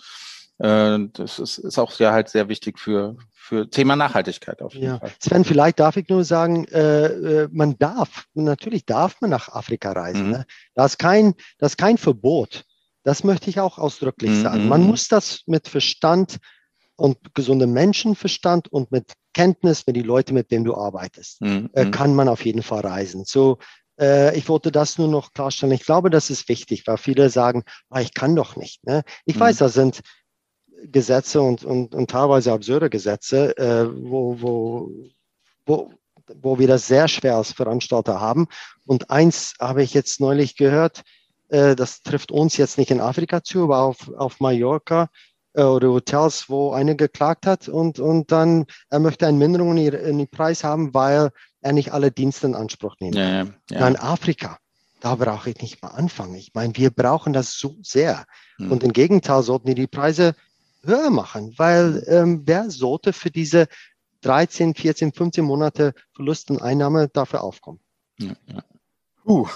äh, das ist, ist auch ja halt sehr wichtig für, für Thema Nachhaltigkeit auf jeden ja. Fall. Sven, vielleicht darf ich nur sagen, äh, äh, man darf, natürlich darf man nach Afrika reisen. Mhm. Ne? Das, ist kein, das ist kein Verbot. Das möchte ich auch ausdrücklich mhm. sagen. Man muss das mit Verstand und gesundem Menschenverstand und mit Kenntnis, mit die Leute, mit denen du arbeitest, mhm. äh, kann man auf jeden Fall reisen. So, äh, ich wollte das nur noch klarstellen. Ich glaube, das ist wichtig, weil viele sagen, ah, ich kann doch nicht. Ne? Ich mhm. weiß, da sind Gesetze und, und, und teilweise absurde Gesetze, äh, wo, wo, wo, wo wir das sehr schwer als Veranstalter haben. Und eins habe ich jetzt neulich gehört, äh, das trifft uns jetzt nicht in Afrika zu, aber auf, auf Mallorca äh, oder Hotels, wo einer geklagt hat und, und dann er möchte eine Minderung in, in den Preis haben, weil er nicht alle Dienste in Anspruch nimmt. Ja, ja. In Afrika, da brauche ich nicht mal anfangen. Ich meine, wir brauchen das so sehr. Hm. Und im Gegenteil sollten die die Preise höher machen, weil ähm, wer sollte für diese 13, 14, 15 Monate Verlust und Einnahme dafür aufkommen? Ja, ja. Uh,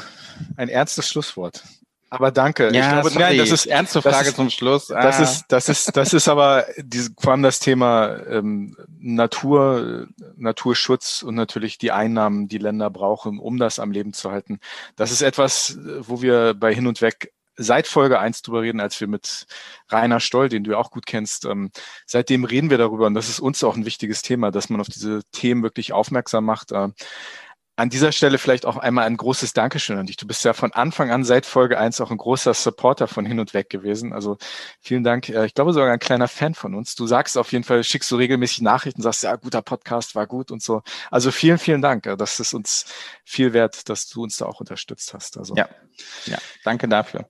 ein ernstes Schlusswort. Aber danke. Ja, ich glaube, nein, das ist ernste Frage ist, zum Schluss. Ah. Das ist, das ist, das ist aber diese, vor allem das Thema ähm, Natur, Naturschutz und natürlich die Einnahmen, die Länder brauchen, um das am Leben zu halten. Das ist etwas, wo wir bei Hin und Weg seit Folge eins drüber reden, als wir mit Rainer Stoll, den du ja auch gut kennst, ähm, seitdem reden wir darüber und das ist uns auch ein wichtiges Thema, dass man auf diese Themen wirklich aufmerksam macht. Äh, an dieser Stelle vielleicht auch einmal ein großes Dankeschön an dich. Du bist ja von Anfang an seit Folge eins auch ein großer Supporter von Hin und Weg gewesen. Also vielen Dank. Äh, ich glaube sogar ein kleiner Fan von uns. Du sagst auf jeden Fall, schickst du regelmäßig Nachrichten, sagst, ja, guter Podcast, war gut und so. Also vielen, vielen Dank. Das ist uns viel wert, dass du uns da auch unterstützt hast. Also. Ja, ja danke dafür.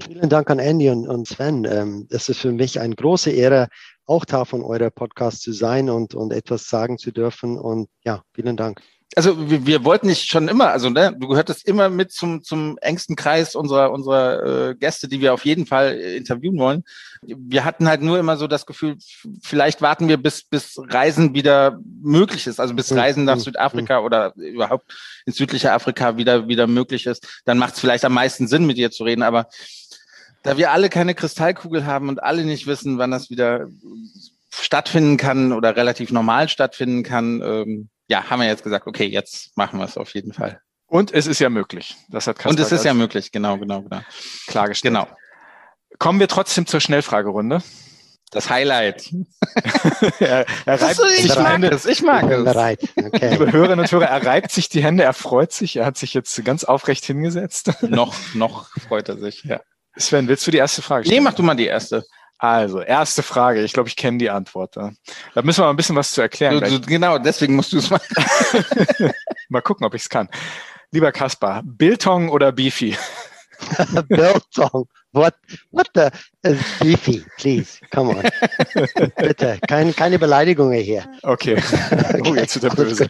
Vielen Dank an Andy und, und Sven. Ähm, es ist für mich eine große Ehre, auch Teil von eurer Podcast zu sein und, und etwas sagen zu dürfen. Und ja, vielen Dank. Also wir, wir wollten nicht schon immer, also ne, du gehörtest immer mit zum, zum engsten Kreis unserer, unserer äh, Gäste, die wir auf jeden Fall äh, interviewen wollen. Wir hatten halt nur immer so das Gefühl, vielleicht warten wir, bis, bis Reisen wieder möglich ist, also bis hm, Reisen nach hm, Südafrika hm. oder überhaupt ins südliche Afrika wieder, wieder möglich ist. Dann macht es vielleicht am meisten Sinn, mit dir zu reden. Aber da wir alle keine Kristallkugel haben und alle nicht wissen, wann das wieder stattfinden kann oder relativ normal stattfinden kann, ähm, ja, haben wir jetzt gesagt, okay, jetzt machen wir es auf jeden Fall. Und es ist ja möglich. Das hat Kasper Und es ist ja möglich, genau, genau, genau. Klargestellt. Genau. Kommen wir trotzdem zur Schnellfragerunde. Das Highlight. er, er reibt so, ich mag Hände. es, ich mag es. Okay. Liebe Hörerinnen und Hörer, er reibt sich die Hände, er freut sich, er hat sich jetzt ganz aufrecht hingesetzt. noch, noch freut er sich, ja. Sven, willst du die erste Frage stellen? Nee, mach du mal die erste. Also, erste Frage. Ich glaube, ich kenne die Antwort. Da müssen wir mal ein bisschen was zu erklären. Du, du, genau, deswegen musst du es machen. mal gucken, ob ich es kann. Lieber Kaspar, Biltong oder Beefy? Biltong. What, what the, Beefy, please, come on. Bitte, kein, keine Beleidigungen hier. Okay. Oh, jetzt wird er böse.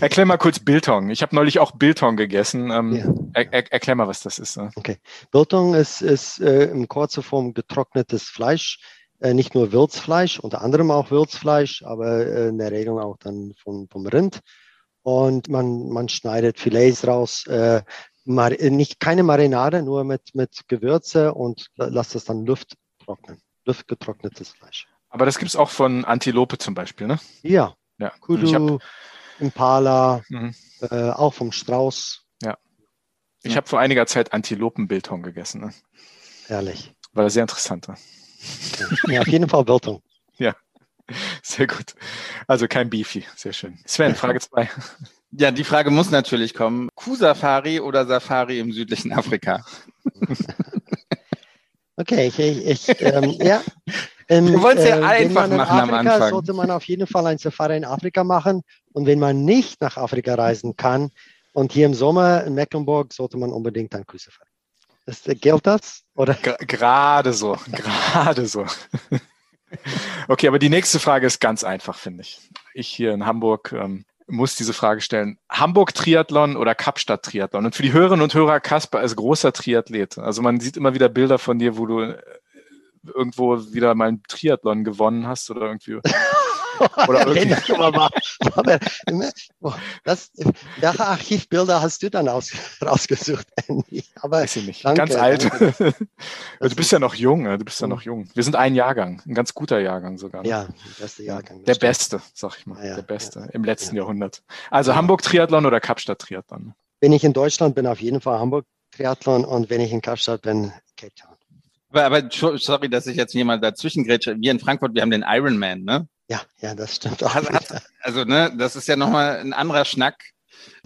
Erklär mal kurz Biltong. Ich habe neulich auch Biltong gegessen. Ähm, ja. er, er, erklär mal, was das ist. Okay. Biltong ist, ist äh, in kurzer Form getrocknetes Fleisch, Äh, nicht nur Würzfleisch, unter anderem auch Würzfleisch, aber äh, in der Regel auch dann vom, vom Rind. Und man, man schneidet Filets raus, äh, mar nicht keine Marinade, nur mit, mit Gewürze und lasst es dann Luft trocknen, luftgetrocknetes Fleisch. Aber das gibt es auch von Antilope zum Beispiel, ne? Ja, Ja. Kudu, habe Impala, mhm. äh, auch vom Strauß, ich hab vor einiger Zeit Antilopenbiltong gegessen. Ne? herrlich. War sehr interessant. Ne? Ja, auf jeden Fall Biltung. Sehr gut. Also kein Beefy. Sehr schön. Sven, Frage zwei. Ja, die Frage muss natürlich kommen. Kuh-Safari oder Safari im südlichen Afrika? Okay, ich, ich, ich ähm, ja. Ähm, Wir wollen's ja wenn einfach man in machen am Afrika, Anfang. sollte man auf jeden Fall ein Safari in Afrika machen. Und wenn man nicht nach Afrika reisen kann und hier im Sommer in Mecklenburg, sollte man unbedingt ein Kuhsafari. Das, äh, gilt das? Oder? Gerade so. Gerade so. Okay, aber die nächste Frage ist ganz einfach, finde ich. Ich hier in Hamburg ähm, muss diese Frage stellen. Hamburg-Triathlon oder Kapstadt-Triathlon? Und für die Hörerinnen und Hörer, Kasper ist großer Triathlet. Also man sieht immer wieder Bilder von dir, wo du äh, irgendwo wieder mal einen Triathlon gewonnen hast oder irgendwie. Oder irgendwie. Aber, oh, das, welche Archivbilder hast du dann aus, rausgesucht, Andy? Aber Weiß ich nicht. Danke, ganz alt. danke. du bist ja noch jung, ja, du bist ja noch jung. Wir sind ein Jahrgang, ein ganz guter Jahrgang sogar. ne? ja, beste Jahrgang. Der stimmt. Beste, sag ich mal. Ja, der Beste ja. im letzten Ja. Jahrhundert. Also Ja. Hamburg-Triathlon oder Kapstadt-Triathlon? Wenn ich in Deutschland bin, auf jeden Fall Hamburg Triathlon und wenn ich in Kapstadt bin, Cape Town. Aber, aber sorry, dass ich jetzt jemand dazwischen grätsche. Wir in Frankfurt, wir haben den Ironman, ne? Ja, ja, das stimmt auch. Hat, hat, also, ne, das ist ja nochmal ein anderer Schnack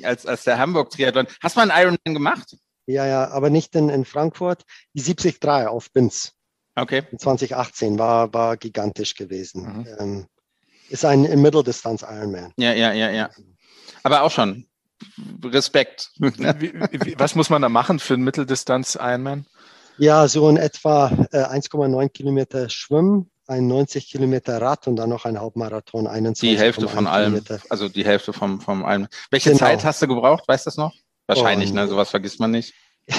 als, als der Hamburg-Triathlon. Hast du mal einen Ironman gemacht? Ja, ja, aber nicht in, in Frankfurt. Die 73 auf Binz Okay. in 2018 war, war gigantisch gewesen. Mhm. Ähm, ist ein Mitteldistanz Ironman. Ja, ja, ja, ja. Aber auch schon. Respekt. Wie, wie, was muss man da machen für einen Mitteldistanz-Ironman? Ja, so in etwa äh, 1,9 Kilometer Schwimmen, ein 90 Kilometer Rad und dann noch ein Halbmarathon, 21 Die Hälfte von allem. Kilometer. Also die Hälfte vom, vom allem. Welche Genau. Zeit hast du gebraucht? Weißt du das noch? Wahrscheinlich, Oh, ne? Sowas vergisst man nicht.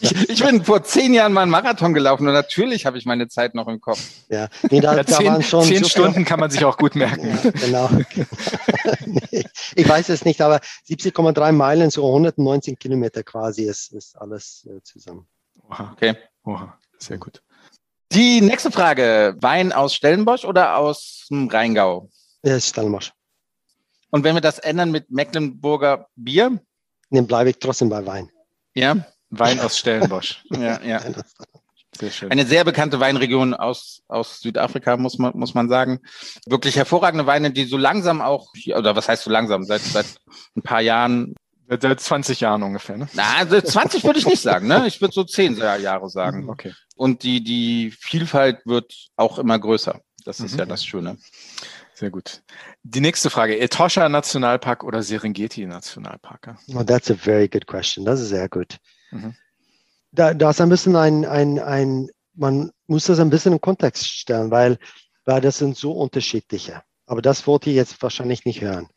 ich, ich bin vor zehn Jahren mal einen Marathon gelaufen und natürlich habe ich meine Zeit noch im Kopf. Ja, nee, da, Ja, da zehn waren schon zehn super- Stunden kann man sich auch gut merken. Ja, genau. nee, ich weiß es nicht, aber 70,3 Meilen, so 119 Kilometer quasi ist, ist alles äh, zusammen. Okay. oha, sehr gut. Die nächste Frage. Wein aus Stellenbosch oder aus dem Rheingau? Ist Stellenbosch. Und wenn wir das ändern mit Mecklenburger Bier? Dann bleibe ich trotzdem bei Wein. Ja, Wein aus Stellenbosch. ja, ja. Sehr schön. Eine sehr bekannte Weinregion aus, aus Südafrika, muss man, muss man sagen. Wirklich hervorragende Weine, die so langsam auch, oder was heißt so langsam, seit, seit ein paar Jahren, Seit- Seit 20 Jahren ungefähr, ne? na, also 20 würde ich nicht sagen, ne? Ich würde so 10 Jahre sagen. Okay. Und die, die Vielfalt wird auch immer größer. Das ist Mhm. ja das Schöne. Sehr gut. Die nächste Frage. Etosha Nationalpark oder Serengeti Nationalpark? Oh, that's a very good question. Das ist sehr gut. Mhm. Da, da ist ein bisschen ein, ein, ein, man muss das ein bisschen in Kontext stellen, weil, weil das sind so unterschiedliche. Aber das wollt ihr jetzt wahrscheinlich nicht hören.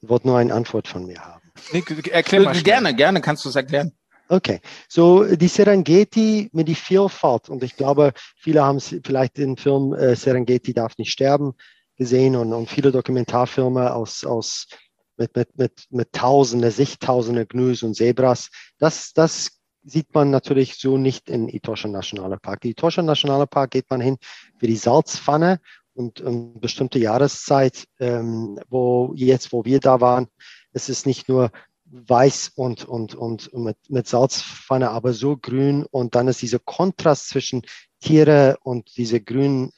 Ihr wollt nur eine Antwort von mir haben. Nee, erklär mal schnell. gerne, gerne kannst du es erklären. Okay, so die Serengeti mit die Vielfalt und ich glaube, viele haben vielleicht den Film äh, Serengeti darf nicht sterben gesehen und, und viele Dokumentarfilme aus, aus mit, mit, mit, mit Tausende, zigtausende Gnus und Zebras. Das, das sieht man natürlich so nicht in Etosha Nationalpark. Die Etosha Nationalpark geht man hin für die Salzpfanne und um bestimmte Jahreszeit, ähm, wo jetzt, wo wir da waren, es ist nicht nur weiß und, und, und mit, mit Salzpfanne, aber so grün. Und dann ist dieser Kontrast zwischen Tiere und diese Grün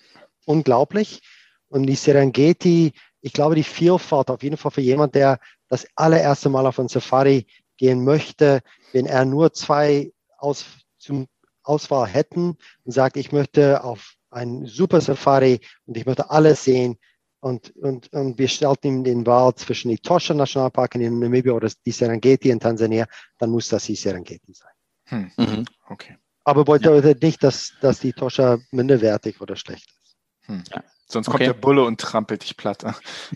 unglaublich. Und die Serengeti, ich glaube, die Vielfalt auf jeden Fall für jemand, der das allererste Mal auf ein Safari gehen möchte, wenn er nur zwei aus, zum Auswahl hätten und sagt, ich möchte auf ein super Safari und ich möchte alles sehen, und, und, und wir stellten ihm den Wald zwischen die Tosha Nationalpark in Namibia oder die Serengeti in Tansania, dann muss das die Serengeti sein. Hm. Mhm. Okay. Aber bedeutet nicht, dass, dass die Tosha minderwertig oder schlecht ist. Hm. Sonst Okay. kommt der Bulle und trampelt dich platt.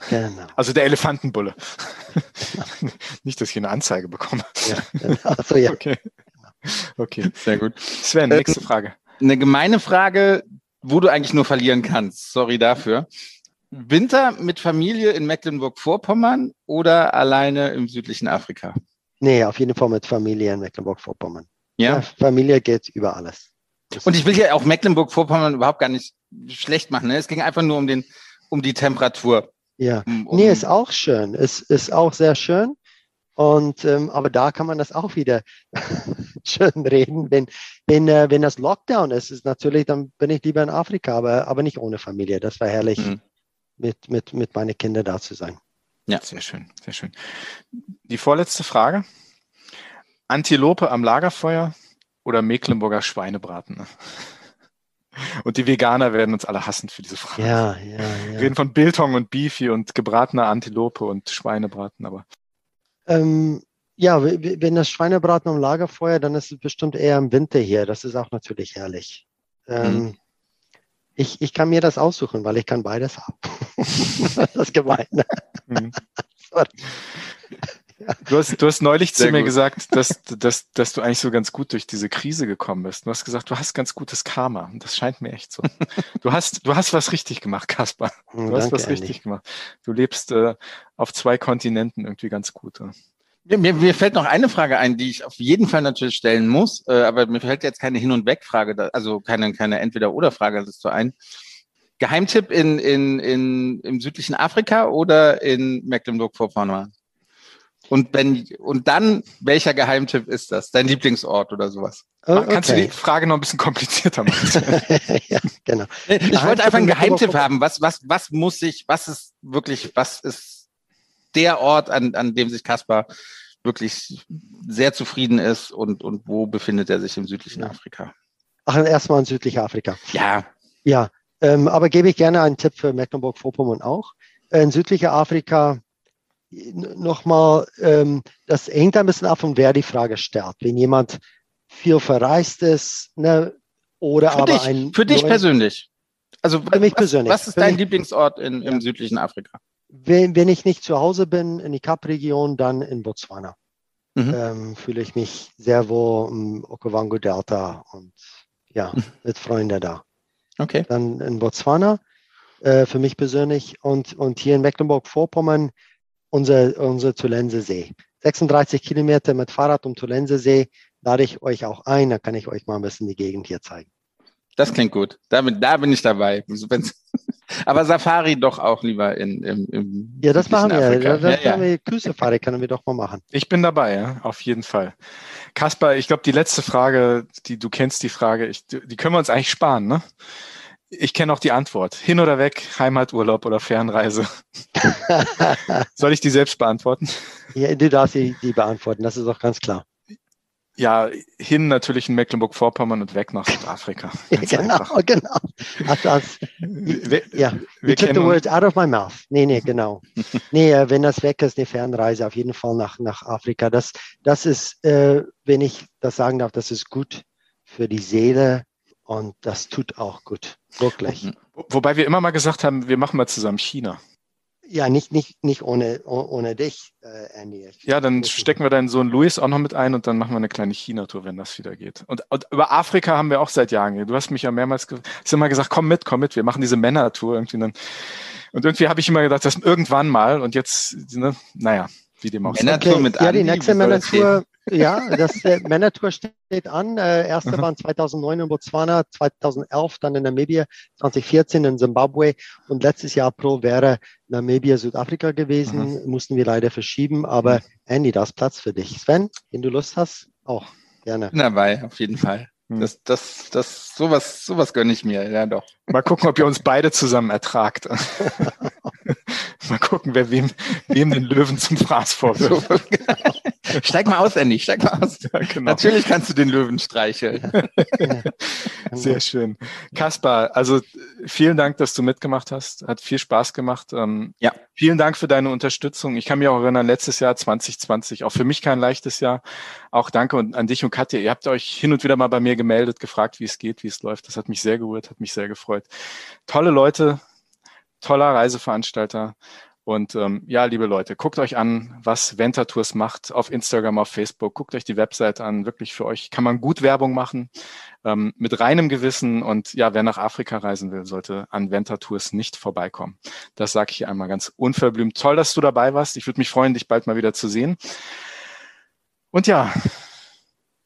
Genau. Also der Elefantenbulle. Nicht, dass ich eine Anzeige bekomme. Ja. Also ja, Okay. Okay. Sehr gut. Sven, Äh, nächste Frage. eine gemeine Frage, wo du eigentlich nur verlieren kannst. Sorry dafür. Winter mit Familie in Mecklenburg-Vorpommern oder alleine im südlichen Afrika? Nee, auf jeden Fall mit Familie in Mecklenburg-Vorpommern. Ja. Ja, Familie geht über alles. Das Und ich will hier auch Mecklenburg-Vorpommern überhaupt gar nicht schlecht machen. Ne? Es ging einfach nur um den, um die Temperatur. ja. Um, um, Nee, ist auch schön. Es ist auch sehr schön. Und ähm, aber da kann man das auch wieder schön reden. Wenn, wenn, äh, wenn das Lockdown ist, ist natürlich, dann bin ich lieber in Afrika, aber, aber nicht ohne Familie. Das war herrlich, Mhm. Mit, mit, mit meinen Kindern da zu sein. Ja. Sehr schön, sehr schön. Die vorletzte Frage. Antilope am Lagerfeuer oder Mecklenburger Schweinebraten? Und die Veganer werden uns alle hassen für diese Frage. Ja, ja, Wir ja. reden von Biltong und Beefy und gebratener Antilope und Schweinebraten, aber Ähm, ja, wenn das Schweinebraten am Lagerfeuer, dann ist es bestimmt eher im Winter hier. Das ist auch natürlich herrlich. Ähm, ich, ich kann mir das aussuchen, weil ich kann beides haben. das ist gemein. Mhm. Du hast, du hast neulich zu Sehr mir gut. gesagt, dass, dass, dass du eigentlich so ganz gut durch diese Krise gekommen bist. Du hast gesagt, du hast ganz gutes Karma. Und das scheint mir echt so. Du hast, du hast was richtig gemacht, Kaspar. Hm, Du hast danke, was Andy. richtig gemacht. Du lebst äh, auf zwei Kontinenten irgendwie ganz gut. Mir, mir, fällt noch eine Frage ein, die ich auf jeden Fall natürlich stellen muss, äh, aber mir fällt jetzt keine Hin- und Weg-Frage, da- also keine, keine Entweder-Oder-Frage dazu ein. Geheimtipp in, in, in, im südlichen Afrika oder in Mecklenburg-Vorpommern? Und wenn, und dann, welcher Geheimtipp ist das? Dein Lieblingsort oder sowas? Oh, Kannst du die okay. Frage noch ein bisschen komplizierter machen? ja, genau. Ich wollte einfach einen in Geheimtipp haben. Was, was, was muss ich, was ist wirklich, was ist der Ort, an, an dem sich Kaspar wirklich sehr zufrieden ist und, und wo befindet er sich im südlichen. Afrika? Ach, erstmal in südlicher Afrika. Ja, Ja, ähm, aber gebe ich gerne einen Tipp für Mecklenburg-Vorpommern auch. In südlicher Afrika nochmal, ähm, das hängt ein bisschen ab, von wer die Frage stellt. Wenn jemand viel verreist ist, ne, oder für aber dich, ein für dich neuen- persönlich. Also Für mich was, persönlich. was ist dein Lieblingsort in, im Ja. südlichen Afrika? Wenn, wenn ich nicht zu Hause bin, in die Kapregion, dann in Botswana. Mhm. Ähm, fühle ich mich sehr wohl im Okavango Delta und ja, Mhm. mit Freunden da. Okay. Dann in Botswana, äh, für mich persönlich, und, und hier in Mecklenburg-Vorpommern, unser, unser Tulense See. 36 Kilometer mit Fahrrad um Tulense See, lade ich euch auch ein, dann kann ich euch mal ein bisschen die Gegend hier zeigen. Das klingt gut. Da bin, da bin ich dabei. Aber Safari doch auch lieber in, im, im Ja, das machen wir. Afrika. Da, da Ja, können ja. wir Küstensafari können wir doch mal machen. Ich bin dabei, ja, auf jeden Fall. Kaspar, ich glaube, die letzte Frage, die du kennst, die Frage, ich, die können wir uns eigentlich sparen, ne? Ich kenne auch die Antwort. Hin oder weg, Heimaturlaub oder Fernreise. Soll ich die selbst beantworten? ja, du darfst die, die beantworten, das ist doch ganz klar. Ja, hin natürlich in Mecklenburg-Vorpommern und weg nach Südafrika. Ganz genau, einfach. genau. Ach, das, Wir, ja, wir you took the words out of my mouth. Nee, nee, genau. nee, äh, wenn das weg ist, eine Fernreise, auf jeden Fall nach, nach Afrika. Das, das ist, äh, wenn ich das sagen darf, das ist gut für die Seele und das tut auch gut. Wirklich. wobei wir immer mal gesagt haben, wir machen mal zusammen China. Ja, nicht, nicht, nicht ohne, oh- ohne dich, äh, Andy. Ja, dann stecken wir deinen Sohn Luis auch noch mit ein und dann machen wir eine kleine China-Tour, wenn das wieder geht. Und, und über Afrika haben wir auch seit Jahren. Du hast mich ja mehrmals ge hast immer gesagt, komm mit, komm mit, wir machen diese Männer-Tour irgendwie. Dann. Und irgendwie habe ich immer gedacht, das irgendwann mal und jetzt, ne, naja, wie dem auch sei. Männertour mit ja, die nächste Männertour, ja, das äh, Männertour steht an. Äh, erste Mhm. waren 2009 in Botswana, 2011 dann in Namibia, 2014 in Zimbabwe und letztes Jahr Pro wäre Namibia, Südafrika gewesen. Mhm. Mussten wir leider verschieben, aber Andy, da ist Platz für dich. Sven, wenn du Lust hast, auch gerne. dabei, auf jeden Fall. Hm. Das, das, das, sowas, sowas gönne ich mir, ja doch. Mal gucken, ob ihr uns beide zusammen ertragt. mal gucken, wer wem, wem den Löwen zum Fraß vorwirft. So, steig mal aus, Andy, steig mal aus. Ja, genau. Natürlich kannst du den Löwen streicheln. Sehr schön. Kaspar, also vielen Dank, dass du mitgemacht hast. Hat viel Spaß gemacht. Ähm, Ja. Vielen Dank für deine Unterstützung. Ich kann mich auch erinnern, letztes Jahr 2020, auch für mich kein leichtes Jahr. Auch danke und an dich und Katja. Ihr habt euch hin und wieder mal bei mir gemeldet, gefragt, wie es geht, wie es läuft. Das hat mich sehr gerührt, hat mich sehr gefreut. Tolle Leute, toller Reiseveranstalter. Und ähm, ja, liebe Leute, guckt euch an, was Ventatours macht auf Instagram, auf Facebook. Guckt euch die Website an. Wirklich für euch kann man gut Werbung machen ähm, mit reinem Gewissen. Und ja, wer nach Afrika reisen will, sollte an Ventatours nicht vorbeikommen. Das sage ich hier einmal ganz unverblümt. Toll, dass du dabei warst. Ich würde mich freuen, dich bald mal wieder zu sehen. Und ja,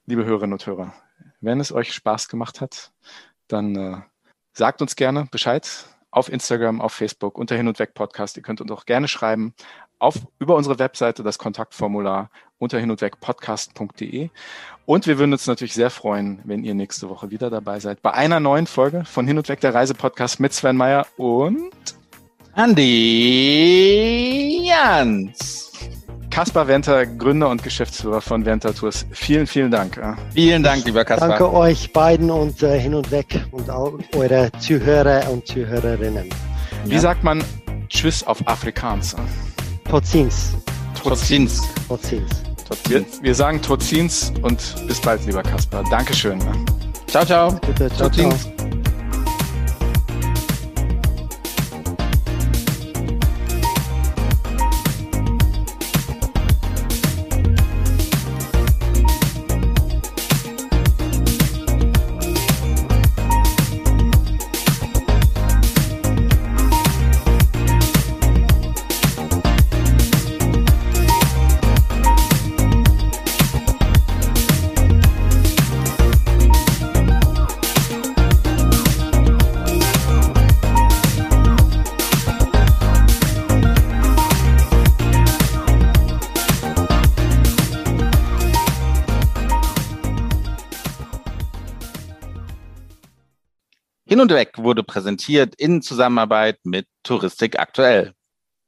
liebe Hörerinnen und Hörer, wenn es euch Spaß gemacht hat, dann äh, sagt uns gerne Bescheid auf Instagram, auf Facebook unter Hin und Weg Podcast. Ihr könnt uns auch gerne schreiben auf, über unsere Webseite, das Kontaktformular unter hin und weg podcast.de. Und wir würden uns natürlich sehr freuen, wenn ihr nächste Woche wieder dabei seid bei einer neuen Folge von Hin und Weg der Reisepodcast mit Sven Meyer und Andi Jans. Kaspar Venter, Gründer und Geschäftsführer von Venter Tours. Vielen, vielen Dank. Vielen Dank, lieber Kaspar. Danke euch beiden und äh, hin und weg und auch eure Zuhörer und Zuhörerinnen. Wie ja. sagt man Tschüss auf Afrikaans? Totzins. Totzins. Totzins. Wir, wir sagen Totzins und bis bald, lieber Kaspar. Dankeschön. Ciao, ciao. Bitte, ciao, ciao. Wurde präsentiert in Zusammenarbeit mit Touristik aktuell.